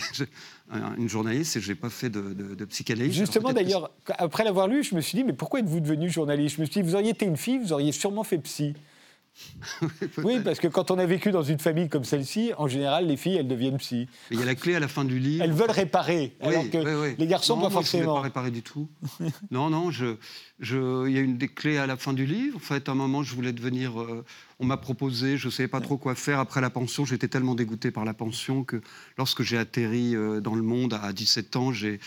une journaliste, et je n'ai pas fait de, psychanalyse. Justement, d'ailleurs, après l'avoir lu, je me suis dit, mais pourquoi êtes-vous devenu journaliste? Je me suis dit, vous auriez été une fille, vous auriez sûrement fait psy. <laughs> oui, parce que quand on a vécu dans une famille comme celle-ci, en général, les filles, elles deviennent psy. Il y a la clé à la fin du livre. Elles veulent réparer, alors que les garçons, pas forcément. Je ne pas réparer du tout. non, non, je, je, il y a une des clés à la fin du livre. En fait, à un moment, je voulais devenir. Euh, on m'a proposé, je ne savais pas trop quoi faire après la pension. J'étais tellement dégoûté par la pension que lorsque j'ai atterri euh, dans le monde à 17 ans, j'ai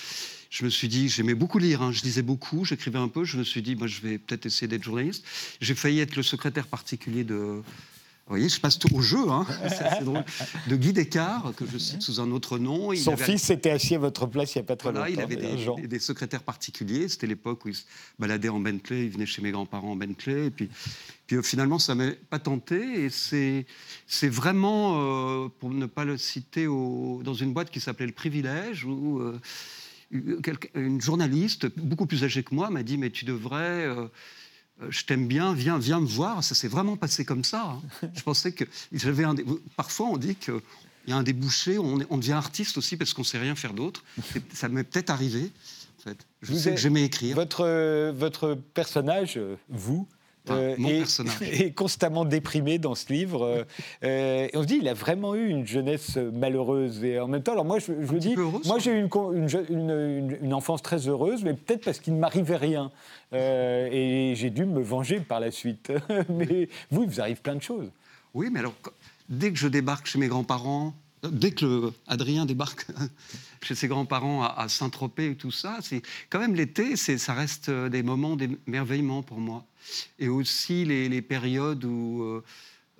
je me suis dit, j'aimais beaucoup lire, hein. je lisais beaucoup, j'écrivais un peu, je me suis dit, moi, je vais peut-être essayer d'être journaliste. J'ai failli être le secrétaire particulier de... Vous voyez, je passe tout au jeu, hein. <laughs> c'est drôle. De Guy Descartes, que je cite sous un autre nom. Son fils était assis à votre place il n'y a pas très longtemps. Il avait des, secrétaires particuliers. C'était l'époque où il se baladait en Bentley, il venait chez mes grands-parents en Bentley. Et puis, puis euh, finalement, ça ne m'a pas tenté. Et c'est vraiment, euh, pour ne pas le citer, dans une boîte qui s'appelait Le Privilège, où euh, une journaliste, beaucoup plus âgée que moi, m'a dit Mais tu devrais. Euh, je t'aime bien, viens, viens me voir. Ça s'est vraiment passé comme ça. Hein. Je pensais que j'avais un. Parfois, on dit qu'il y a un débouché, on, on devient artiste aussi parce qu'on ne sait rien faire d'autre. Ça m'est peut-être arrivé. En fait. Je sais que j'aimais écrire. Votre, euh, votre personnage, euh, vous, euh, est, constamment déprimé dans ce livre. Euh, euh, et on se dit, il a vraiment eu une jeunesse malheureuse. Et en même temps, alors moi, je, je dis, moi j'ai eu une, une, une, enfance très heureuse, mais peut-être parce qu'il ne m'arrivait rien. et j'ai dû me venger par la suite. <laughs> mais vous, il vous arrive plein de choses. Oui, mais alors, dès que je débarque chez mes grands-parents, dès que Adrien débarque <laughs> chez ses grands-parents à, Saint-Tropez et tout ça, c'est quand même l'été, ça reste des moments d'émerveillement pour moi. Et aussi les, périodes où, euh,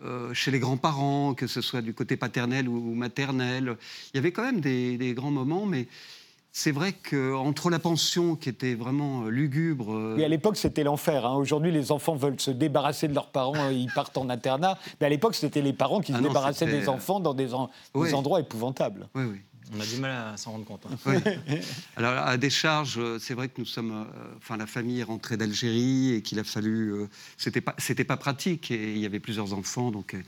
euh, chez les grands-parents, que ce soit du côté paternel ou maternel, il y avait quand même des, grands moments, mais c'est vrai qu'entre la pension qui était vraiment lugubre. Mais à l'époque, c'était l'enfer. Hein. Aujourd'hui, les enfants veulent se débarrasser de leurs parents, ils partent en internat. Mais à l'époque, c'était les parents qui se ah débarrassaient des enfants dans des, des endroits épouvantables. Oui, oui. On a du mal à s'en rendre compte. Hein. <laughs> Alors à décharge, c'est vrai que nous sommes, euh, enfin la famille est rentrée d'Algérie et qu'il a fallu, euh, c'était pas, c'était pas pratique et il y avait plusieurs enfants, donc euh,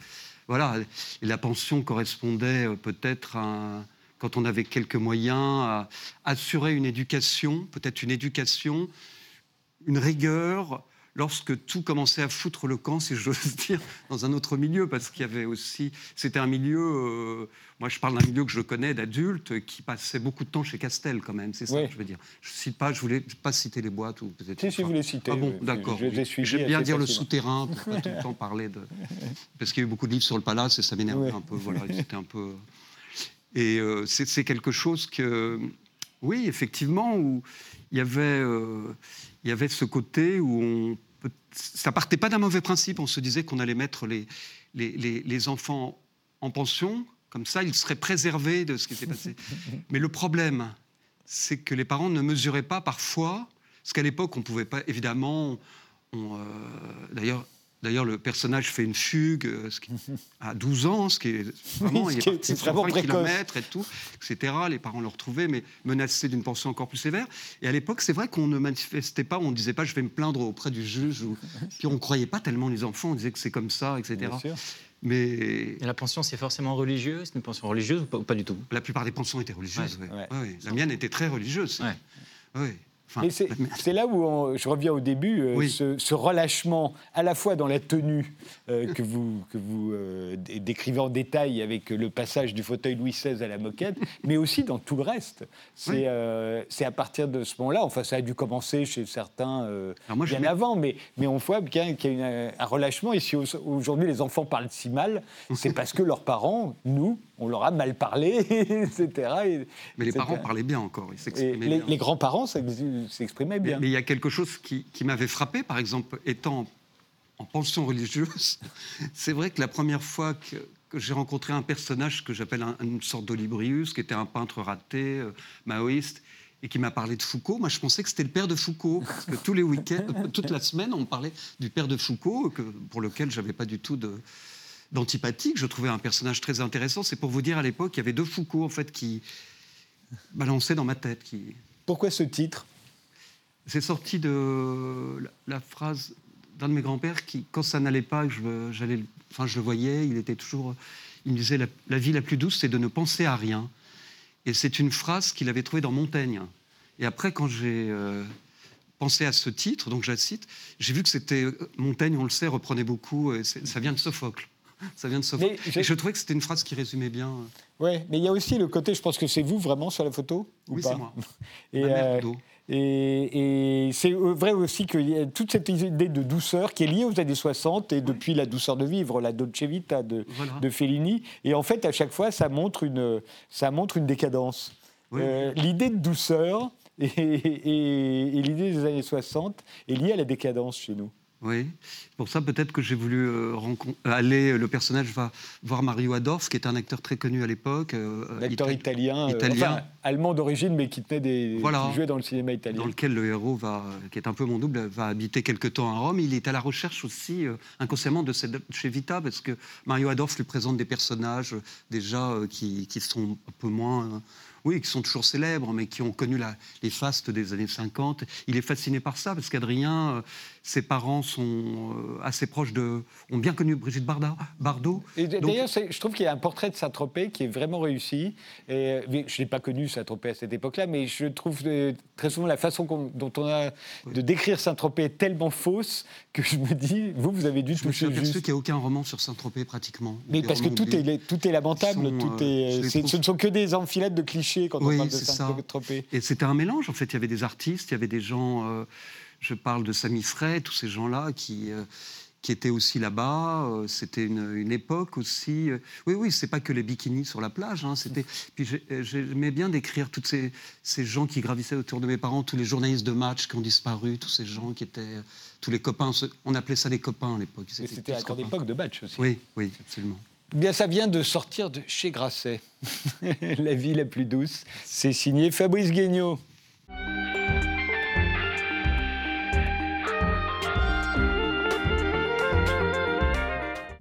voilà. Et la pension correspondait peut-être à, quand on avait quelques moyens, à assurer une éducation, peut-être une éducation, une rigueur, lorsque tout commençait à foutre le camp, si j'ose <laughs> dire, dans un autre milieu, parce qu'il y avait aussi, c'était un milieu, euh, moi je parle d'un milieu que je connais d'adultes qui passait beaucoup de temps chez Castel quand même, c'est ça que je veux dire. Je cite pas, je voulais pas citer les boîtes ou peut-être. Si, si vous les citez. Ah bon, d'accord. J'aime bien dire le souterrain pour <laughs> pas tout le temps parler de, parce qu'il y a eu beaucoup de livres sur le palace et ça m'énervait un peu. Voilà, c'était un peu. Et euh, c'est quelque chose que, oui, effectivement, où il y avait, euh, il y avait ce côté où on ça partait pas d'un mauvais principe. On se disait qu'on allait mettre les, les, enfants en pension, comme ça ils seraient préservés de ce qui s'est passé. <laughs> Mais le problème, c'est que les parents ne mesuraient pas parfois, parce qu'à l'époque on pouvait pas, évidemment, euh, d'ailleurs D'ailleurs, le personnage fait une fugue euh, <laughs> à 12 ans, ce qui est vraiment, il est parti vraiment kilomètres et tout, etc. Les parents le retrouvaient, mais menacés d'une pension encore plus sévère. Et à l'époque, c'est vrai qu'on ne manifestait pas, on ne disait pas je vais me plaindre auprès du juge, ou... <laughs> puis on ne croyait pas tellement les enfants, on disait que c'est comme ça, etc. Mais... Et la pension, c'est forcément religieux C'est une pension religieuse ou pas, du tout? La plupart des pensions étaient religieuses, oui. La mienne était très religieuse. Oui c'est là où je reviens au début, euh, ce, relâchement à la fois dans la tenue euh, que vous, que vous euh, décrivez en détail avec le passage du fauteuil Louis XVI à la moquette, <laughs> mais aussi dans tout le reste. C'est à partir de ce moment-là, enfin ça a dû commencer chez certains bien avant, mais, mais on voit qu'il y a un relâchement. Et si aujourd'hui les enfants parlent si mal, c'est parce que leurs parents, nous, on leur a mal parlé, <laughs> etc. mais les parents parlaient bien encore, ils les, les grands-parents s'exprimaient bien. Mais, il y a quelque chose qui, m'avait frappé, par exemple, étant en pension religieuse, <laughs> c'est vrai que la première fois que, j'ai rencontré un personnage que j'appelle une sorte d'Olibrius, qui était un peintre raté, euh, maoïste, et qui m'a parlé de Foucault. Moi, je pensais que c'était le père de Foucault, parce que tous les week-ends, <laughs> toute la semaine, on me parlait du père de Foucault, que, pour lequel j'avais pas du tout de, d'antipathique. Je trouvais un personnage très intéressant. C'est pour vous dire, à l'époque, il y avait deux Foucault, en fait, qui balançaient dans ma tête. Qui... Pourquoi ce titre? C'est sorti de la, phrase d'un de mes grands-pères qui, quand ça n'allait pas, je, j'allais, enfin, je le voyais, il était toujours... Il me disait, la, vie la plus douce, c'est de ne penser à rien. Et c'est une phrase qu'il avait trouvée dans Montaigne. Et après, quand j'ai... Euh, pensé à ce titre, donc je la cite, j'ai vu que c'était Montaigne, on le sait, reprenait beaucoup, ça vient de Sophocle. Ça vient de. Et je trouvais que c'était une phrase qui résumait bien. Euh. Oui, mais il y a aussi le côté, je pense que c'est vous vraiment sur la photo Oui, c'est moi. <laughs> Et, euh, et, c'est vrai aussi qu'il y a toute cette idée de douceur qui est liée aux années 60 et depuis la douceur de vivre, la Dolce Vita de, de, Fellini. Et en fait, à chaque fois, ça montre une, ça montre une décadence. Euh, l'idée de douceur <laughs> et, et l'idée des années 60 est liée à la décadence chez nous. Oui, pour ça peut-être que j'ai voulu euh, aller, euh, le personnage va voir Mario Adorf, qui est un acteur très connu à l'époque. Euh, acteur italien, italien. allemand d'origine, mais qui, tenait des, qui jouait dans le cinéma italien. Dans lequel le héros, va, qui est un peu mon double, va habiter quelque temps à Rome. Il est à la recherche aussi, inconsciemment, de cette chez Vita, parce que Mario Adorf lui présente des personnages déjà qui, qui, sont un peu moins oui, qui sont toujours célèbres, mais qui ont connu la, les fastes des années 50. Il est fasciné par ça, parce qu'Adrien, euh, ses parents sont euh, assez proches de. ont bien connu Brigitte Bardot. D'ailleurs, je trouve qu'il y a un portrait de Saint-Tropez qui est vraiment réussi. Et, je ne l'ai pas connu, Saint-Tropez, à cette époque-là, mais je trouve euh, très souvent la façon dont on a de décrire Saint-Tropez est tellement fausse que je me dis, vous, vous avez dû je toucher juste. qu'il n'y a aucun roman sur Saint-Tropez, pratiquement. Mais parce que tout est, tout est lamentable. tout est, ce ne sont que des enfilades de clichés quand on parle de Saint-Tropez. Et c'était un mélange, en fait. Il y avait des artistes, il y avait des gens. Euh, je parle de Samy Frey, tous ces gens-là qui. Euh, qui était aussi là-bas. Euh, c'était une, époque aussi. Euh, oui, oui, c'est pas que les bikinis sur la plage. Hein, c'était. Puis j'aimais bien décrire tous ces, ces, gens qui gravissaient autour de mes parents, tous les journalistes de match qui ont disparu, tous ces gens qui étaient, tous les copains. On appelait ça des copains à l'époque. C'était à l'époque de match aussi. Oui, oui, absolument. Bien, ça vient de sortir de chez Grasset, <laughs> la vie la plus douce. C'est signé Fabrice Guignot.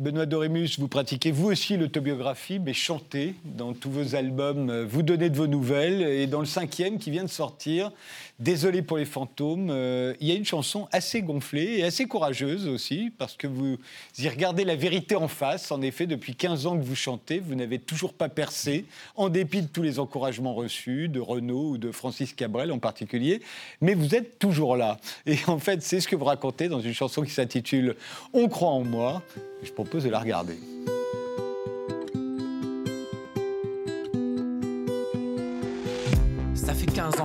Benoît Dorémus, vous pratiquez vous aussi l'autobiographie, mais chantez dans tous vos albums, euh, vous donnez de vos nouvelles. Et dans le cinquième qui vient de sortir, Désolé pour les fantômes, euh, il y a une chanson assez gonflée et assez courageuse aussi, parce que vous y regardez la vérité en face. En effet, depuis 15 ans que vous chantez, vous n'avez toujours pas percé, en dépit de tous les encouragements reçus de Renaud ou de Francis Cabrel en particulier. Mais vous êtes toujours là. Et en fait, c'est ce que vous racontez dans une chanson qui s'intitule On croit en moi. Je propose de la regarder.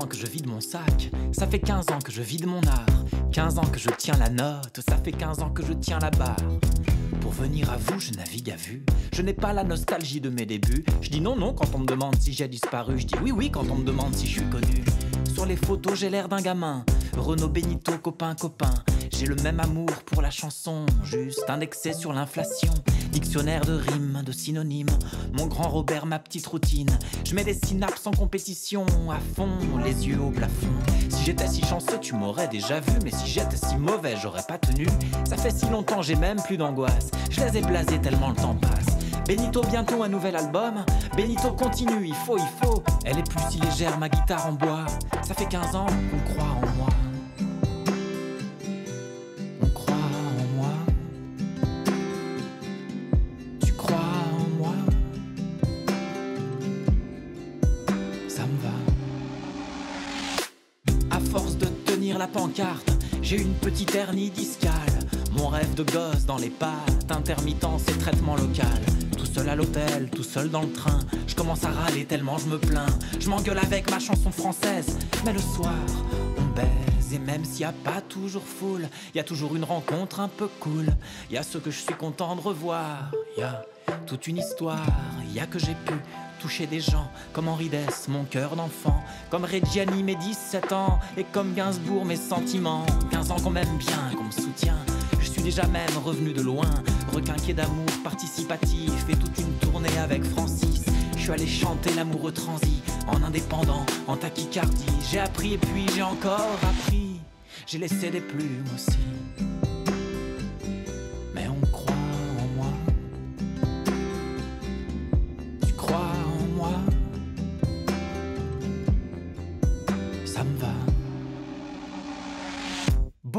Ans que je vide mon sac, ça fait 15 ans que je vide mon art, 15 ans que je tiens la note, ça fait 15 ans que je tiens la barre. Pour venir à vous, je navigue à vue. Je n'ai pas la nostalgie de mes débuts. Je dis non, non quand on me demande si j'ai disparu. Je dis oui, oui quand on me demande si je suis connu. Sur les photos, j'ai l'air d'un gamin. Renaud Benito, copain, copain. J'ai le même amour pour la chanson, juste indexé sur l'inflation. Dictionnaire de rimes, de synonymes. Mon grand Robert, ma petite routine. Je mets des synapses en compétition, à fond, les yeux au plafond. Si j'étais si chanceux, tu m'aurais déjà vu. Mais si j'étais si mauvais, j'aurais pas tenu. Ça fait si longtemps, j'ai même plus d'angoisse. Je les ai blasés tellement le temps passe. Benito, bientôt un nouvel album. Benito continue, il faut, il faut. Elle est plus si légère, ma guitare en bois. Ça fait 15 ans qu'on croit j'ai une petite hernie discale. Mon rêve de gosse dans les pattes, intermittence et traitement local. Tout seul à l'hôtel, tout seul dans le train. Je commence à râler tellement je me plains. Je m'engueule avec ma chanson française. Mais le soir, on baise. Et même s'il n'y a pas toujours foule, il y a toujours une rencontre un peu cool. Il y a ce que je suis content de revoir. Toute une histoire. Il y a que j'ai pu toucher des gens comme Henri Dess, mon cœur d'enfant, comme Reggiani, mes 17 ans, et comme Gainsbourg, mes sentiments. 15 ans qu'on m'aime bien, qu'on me soutient. Je suis déjà même revenu de loin, requinqué d'amour participatif, et toute une tournée avec Francis. Je suis allé chanter l'amoureux transi, en indépendant, en tachycardie. J'ai appris et puis j'ai encore appris. J'ai laissé des plumes aussi.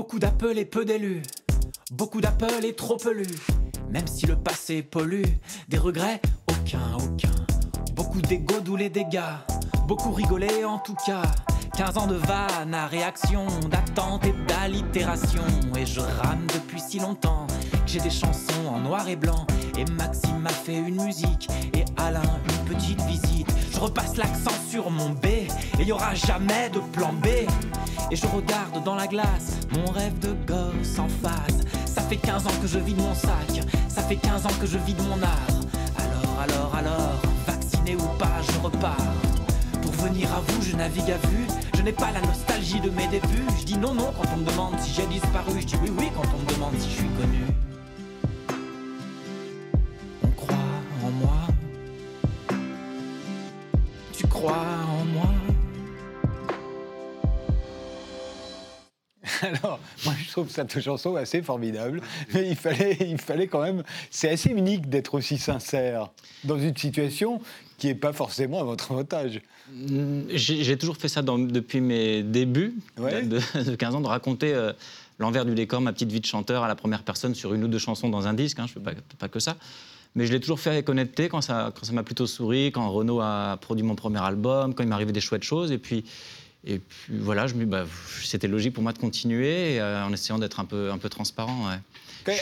Beaucoup d'appels et peu d'élus. Beaucoup d'appels et trop pelus. Même si le passé pollue, des regrets, aucun, aucun. Beaucoup d'ego d'où les dégâts. Beaucoup rigolé en tout cas. 15 ans de vanne à réaction, d'attente et d'allitération. Et je rame depuis si longtemps j'ai des chansons en noir et blanc. Et Maxime m'a fait une musique. Et Alain une petite visite. Je repasse l'accent sur mon B. Et y aura jamais de plan B. Et je regarde dans la glace mon rêve de gosse en face. Ça fait 15 ans que je vis de mon sac, ça fait 15 ans que je vis de mon art. Alors, alors, alors, vacciné ou pas, je repars. Pour venir à vous, je navigue à vue. Je n'ai pas la nostalgie de mes débuts. Je dis non, non quand on me demande si j'ai disparu. Je dis oui, oui quand on me demande si je suis connu. Moi. Tu crois en moi. <laughs> Alors, moi, je trouve cette chanson assez formidable, mais il fallait, il fallait quand même. C'est assez unique d'être aussi sincère dans une situation qui n'est pas forcément à votre avantage. Mm, j'ai toujours fait ça depuis mes débuts de, 15 ans, de raconter euh, l'envers du décor, ma petite vie de chanteur à la première personne sur une ou deux chansons dans un disque. Hein, je ne fais pas, pas, que ça. Mais je l'ai toujours fait avec honnêteté quand ça, quand ça m'a plutôt souri, quand Renaud a produit mon premier album, quand il m'arrivait des chouettes choses. Et puis, et puis voilà, je bah, c'était logique pour moi de continuer euh, en essayant d'être un peu, un peu transparent. Euh,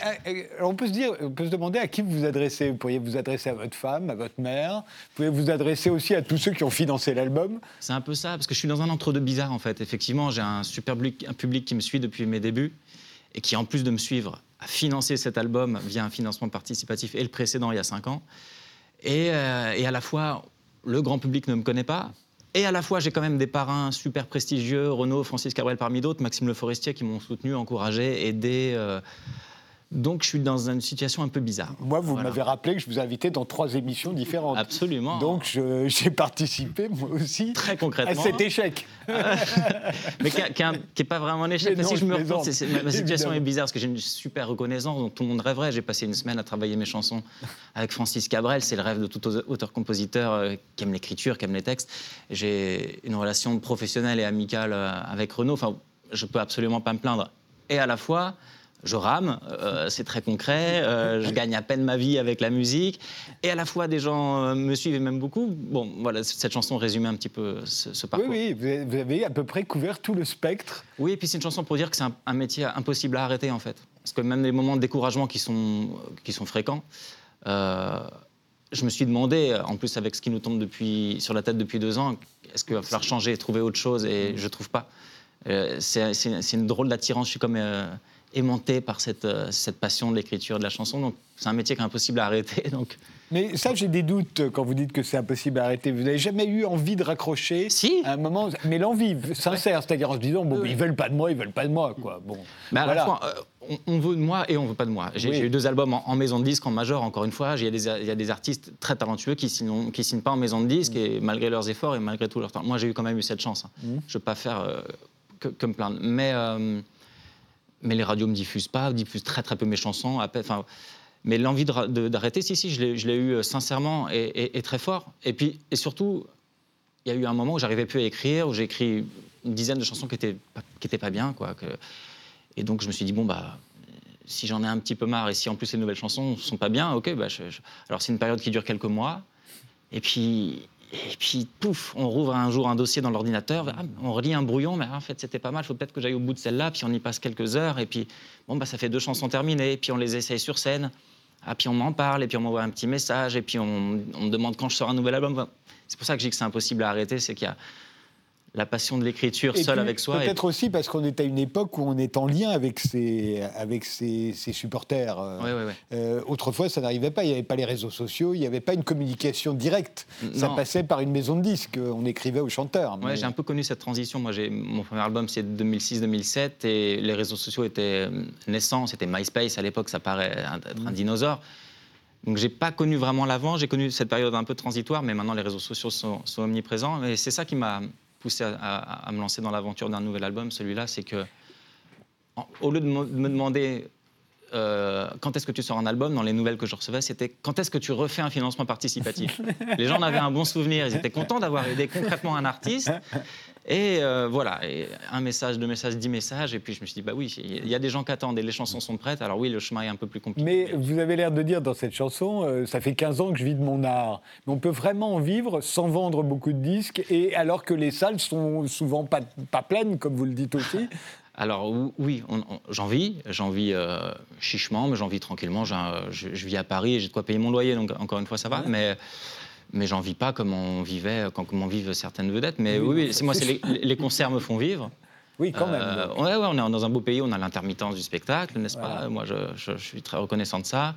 on peut se dire, on peut se demander à qui vous vous adressez. Vous pourriez vous adresser à votre femme, à votre mère. Vous pouvez vous adresser aussi à tous ceux qui ont financé l'album. C'est un peu ça, parce que je suis dans un entre-deux bizarre en fait. Effectivement, j'ai un super public, un public qui me suit depuis mes débuts. et qui, en plus de me suivre, a financé cet album via un financement participatif et le précédent il y a cinq ans. Et, euh, et à la fois, le grand public ne me connaît pas, et à la fois, j'ai quand même des parrains super prestigieux, Renaud, Francis Cabrel parmi d'autres, Maxime Le Forestier, qui m'ont soutenu, encouragé, aidé. Euh, donc, je suis dans une situation un peu bizarre. Moi, vous Voilà. m'avez rappelé que je vous ai invité dans trois émissions différentes. Absolument. Donc, j'ai participé, moi aussi, très à concrètement. cet échec. <laughs> mais qui n'est pas vraiment un échec. Mais non, si je me ma, ma situation évidemment. est bizarre parce que j'ai une super reconnaissance dont tout le monde rêverait. J'ai passé une semaine à travailler mes chansons avec Francis Cabrel. C'est le rêve de tout au- auteur-compositeur euh, qui aime l'écriture, qui aime les textes. J'ai une relation professionnelle et amicale euh, avec Renaud. Enfin, je peux absolument pas me plaindre. Et à la fois, je rame, euh, c'est très concret, euh, je gagne à peine ma vie avec la musique, et à la fois des gens euh, me suivent et m'aiment beaucoup. Bon, voilà, cette chanson résumait un petit peu ce, ce Oui, parcours. oui, vous avez- vous avez à peu près couvert tout le spectre. Oui, et puis c'est une chanson pour dire que c'est un, un métier impossible à arrêter en fait. Parce que même les moments de découragement qui sont, qui sont fréquents, je me suis demandé, en plus avec ce qui nous tombe depuis, sur la tête depuis deux ans, est-ce qu'il va falloir changer, trouver autre chose Et je trouve pas. C'est une drôle d'attirance, je suis comme aimanté par cette, euh, cette passion de l'écriture de la chanson. Donc c'est un métier qui est impossible à arrêter. <laughs> Donc Mais ça, j'ai des doutes quand vous dites que c'est impossible à arrêter. Vous n'avez jamais eu envie de raccrocher Si. à un moment, mais l'envie sincère, c'est-à-dire en se disant, bon, Oui. ils veulent pas de moi, ils veulent pas de moi, quoi. Bon, Mais à voilà. la fois, euh, on, on veut de moi et on veut pas de moi. J'ai Oui. eu deux albums en, en maison de disque, en major, encore une fois. Il y, a des, il y a des artistes très talentueux qui signent, qui signent pas en maison de disque, et malgré leurs efforts et malgré tout leur temps. Moi, j'ai eu quand même eu cette chance. hein. Mm. Je ne veux pas faire euh, que, que me plaindre. Mais, euh, mais les radios me diffusent pas, diffusent très très peu mes chansons. mais l'envie d'arrêter, si, si, je l'ai eu euh, sincèrement et, et- très fort. Et puis, et surtout, il y a eu un moment où j'arrivais plus à écrire, où j'ai écrit une dizaine de chansons qui étaient pas, qui étaient pas bien, quoi. et donc je me suis dit bon bah si j'en ai un petit peu marre et si en plus les nouvelles chansons sont pas bien, ok bah alors c'est une période qui dure quelques mois. Et puis et puis pouf, on rouvre un jour un dossier dans l'ordinateur, ah, on relit un brouillon, mais en fait c'était pas mal, il faut peut-être que j'aille au bout de celle-là, puis on y passe quelques heures et puis bon bah ça fait deux chansons terminées, puis on les essaye sur scène. Ah, puis on m'en parle, et puis on m'envoie un petit message, et puis on, on me demande quand je sors un nouvel album. C'est pour ça que je dis que c'est impossible à arrêter, c'est qu'il y a la passion de l'écriture seule puis, avec soi. et- Peut-être aussi parce qu'on est à une époque où on est en lien avec ses, avec ses, ses supporters. euh, Ouais, ouais, ouais. euh, autrefois, ça n'arrivait pas. Il n'y avait pas les réseaux sociaux, il n'y avait pas une communication directe. Ça passait par une maison de disques. On écrivait aux chanteurs. Ouais, mais- j'ai un peu connu cette transition. Moi, mon premier album, c'est 2006-2007, et les réseaux sociaux étaient euh, naissants. C'était MySpace à l'époque, ça paraît un- être un dinosaure. Donc, j'ai pas connu vraiment l'avant. J'ai connu cette période un peu transitoire, mais maintenant les réseaux sociaux sont, sont omniprésents. Et c'est ça qui m'a poussé à, me lancer dans l'aventure d'un nouvel album. Celui-là, c'est que au lieu de me demander euh, quand est-ce que tu sors un album, dans les nouvelles que je recevais, c'était quand est-ce que tu refais un financement participatif? les gens en avaient un bon souvenir, ils étaient contents d'avoir aidé concrètement un artiste. Et euh, voilà, un message, deux messages, dix messages. Et puis je me suis dit, bah oui, il y a des gens qui attendent et les chansons sont prêtes. Alors oui, le chemin est un peu plus compliqué. Mais vous avez l'air de dire dans cette chanson, euh, ça fait 15 ans que je vis de mon art. Mais on peut vraiment en vivre sans vendre beaucoup de disques, et alors que les salles sont souvent pas pleines, comme vous le dites aussi. Alors ou- oui, on- on- j'en vis, j'en vis euh, chichement, mais j'en vis tranquillement. Je, je vis à Paris et j'ai de quoi payer mon loyer, donc encore une fois ça va. Mais mais j'en vis pas comme on vivait, quand comment vivent certaines vedettes. Mais Oui, c'est moi, les, les concerts me font vivre. Oui, quand même. Euh, ouais, ouais, on est dans un beau pays, on a l'intermittence du spectacle, n'est-ce Voilà. pas Moi, je, je- je suis très reconnaissant de ça.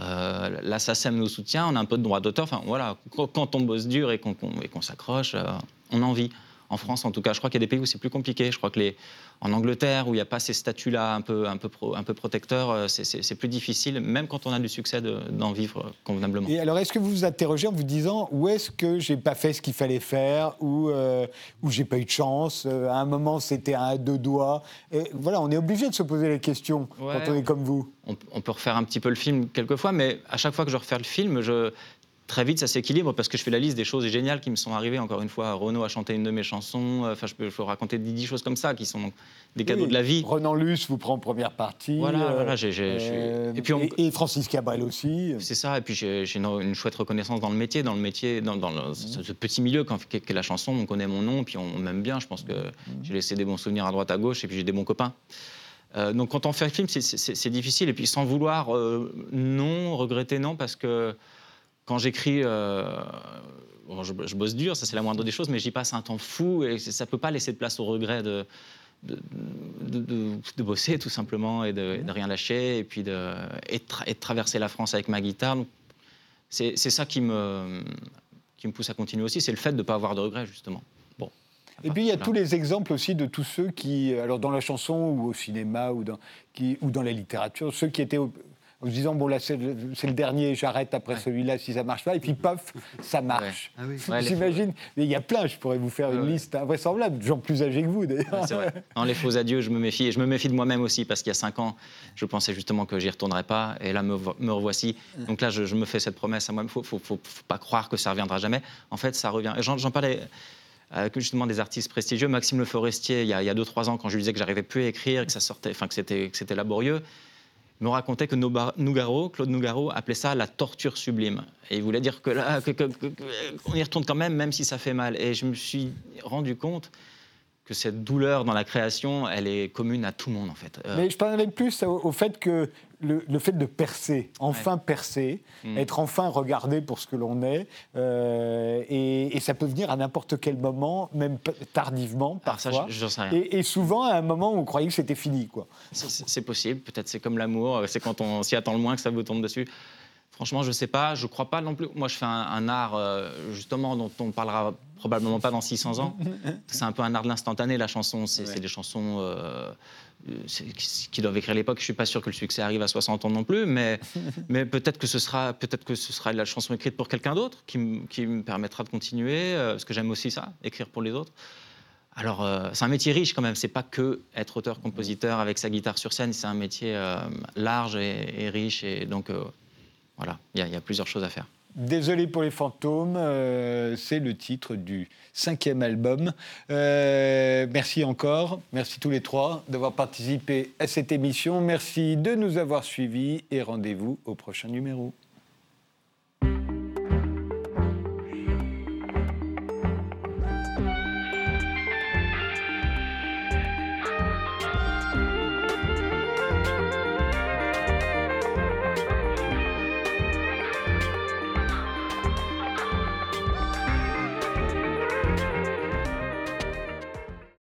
Euh, la SACEM nous soutient, on a un peu de droit d'auteur. Enfin, voilà, quand, on bosse dur et qu'on qu'on- et qu'on s'accroche, euh, on en vit. En France, en tout cas, je crois qu'il y a des pays où c'est plus compliqué. Je crois que les, en Angleterre, où il n'y a pas ces statuts-là un peu, un peu, pro- un peu protecteurs, euh, c'est- plus difficile, même quand on a du succès, de- d'en vivre convenablement. Et alors, est-ce que vous vous interrogez en vous disant où est-ce que j'ai pas fait ce qu'il fallait faire, ou euh, où j'ai pas eu de chance euh, À un moment, c'était à deux doigts. Et voilà, on est obligé de se poser les questions Ouais. quand on est comme vous. on, on peut refaire un petit peu le film quelquefois, mais à chaque fois que je refais le film, je, très vite ça s'équilibre parce que je fais la liste des choses géniales qui me sont arrivées. Encore une fois, Renaud a chanté une de mes chansons. Enfin, je peux, je peux raconter 10 choses comme ça qui sont des cadeaux Oui, de la vie. Renan Luce vous prend en première partie. Voilà, euh, voilà, euh, et puis on- et, et Francis Cabrel aussi. C'est ça, et puis j'ai une, une chouette reconnaissance dans le métier, dans le métier, dans, dans le- ce, ce petit milieu quand- qu'est qu'est la chanson. On connaît mon nom, puis on m'aime bien. Je pense que j'ai laissé des bons souvenirs à droite, à gauche, et puis j'ai des bons copains. Euh, donc quand on fait un film, c'est- difficile. Et puis sans vouloir, euh, non, regretter, non, parce que quand j'écris, euh, je, bosse dur, ça c'est la moindre des choses, mais j'y passe un temps fou et ça peut pas laisser de place au regret de, bosser tout simplement et de, rien lâcher et puis de, traverser la France avec ma guitare. C'est ça qui me, pousse à continuer aussi, c'est le fait de ne pas avoir de regrets justement. Et puis il y a tous les exemples aussi de tous ceux qui, alors dans la chanson ou au cinéma ou dans, ou dans la littérature, ceux qui étaient en se disant, bon, là, c'est le, dernier, j'arrête après celui-là si ça marche pas. Et puis, paf, ça marche. Ah J'imagine. Mais il y a plein, je pourrais vous faire une liste invraisemblable, de gens plus âgés que vous, d'ailleurs. vrai. Dans les faux adieux, je me méfie. Et je me méfie de moi-même aussi, parce qu'il y a cinq ans, je pensais justement que j'y retournerais pas. Et là, me, me revoici. Donc là, je, me fais cette promesse à moi-même. Il faut, faut, faut, pas croire que ça reviendra jamais. En fait, ça revient. J'en parlais avec justement des artistes prestigieux. Maxime Le Forestier, il y a 2-3 ans, quand je lui disais que j'arrivais plus à écrire, que ça sortait, enfin que c'était laborieux, me racontait que Nougaro, Claude Nougaro appelait ça la torture sublime. Et il voulait dire que là, qu'on y retourne quand même, même si ça fait mal. Et je me suis rendu compte que cette douleur dans la création, elle est commune à tout le monde en fait. Euh, Mais je parlais plus au, fait que le, fait de percer, enfin percer, mm. être enfin regardé pour ce que l'on est, euh, et, ça peut venir à n'importe quel moment, même tardivement ah, parfois. ça, rien. Et, souvent à un moment où on croyait que c'était fini, quoi. C'est possible. Peut-être c'est comme l'amour, c'est quand on s'y attend le moins que ça vous tombe dessus. Franchement, je ne sais pas. Je ne crois pas non plus. Moi, je fais un, art, euh, justement, dont on parlera probablement pas dans 600 ans. <laughs> C'est un peu un art de l'instantané, la chanson. C'est des chansons euh, qui doivent écrire l'époque. Je ne suis pas sûr que le succès arrive à 60 ans non plus, mais, <laughs> mais peut-être que, ce sera, peut que ce sera la chanson écrite pour quelqu'un d'autre qui, me permettra de continuer, euh, parce que j'aime aussi ça, écrire pour les autres. Alors, c'est un métier riche quand même. C'est pas que être auteur-compositeur avec sa guitare sur scène. C'est un métier large et, et, riche. Et donc, voilà, il y, a plusieurs choses à faire. Désolé pour les fantômes, euh, c'est le titre du cinquième album. Euh, merci encore, merci tous les trois d'avoir participé à cette émission. Merci de nous avoir suivis et rendez-vous au prochain numéro.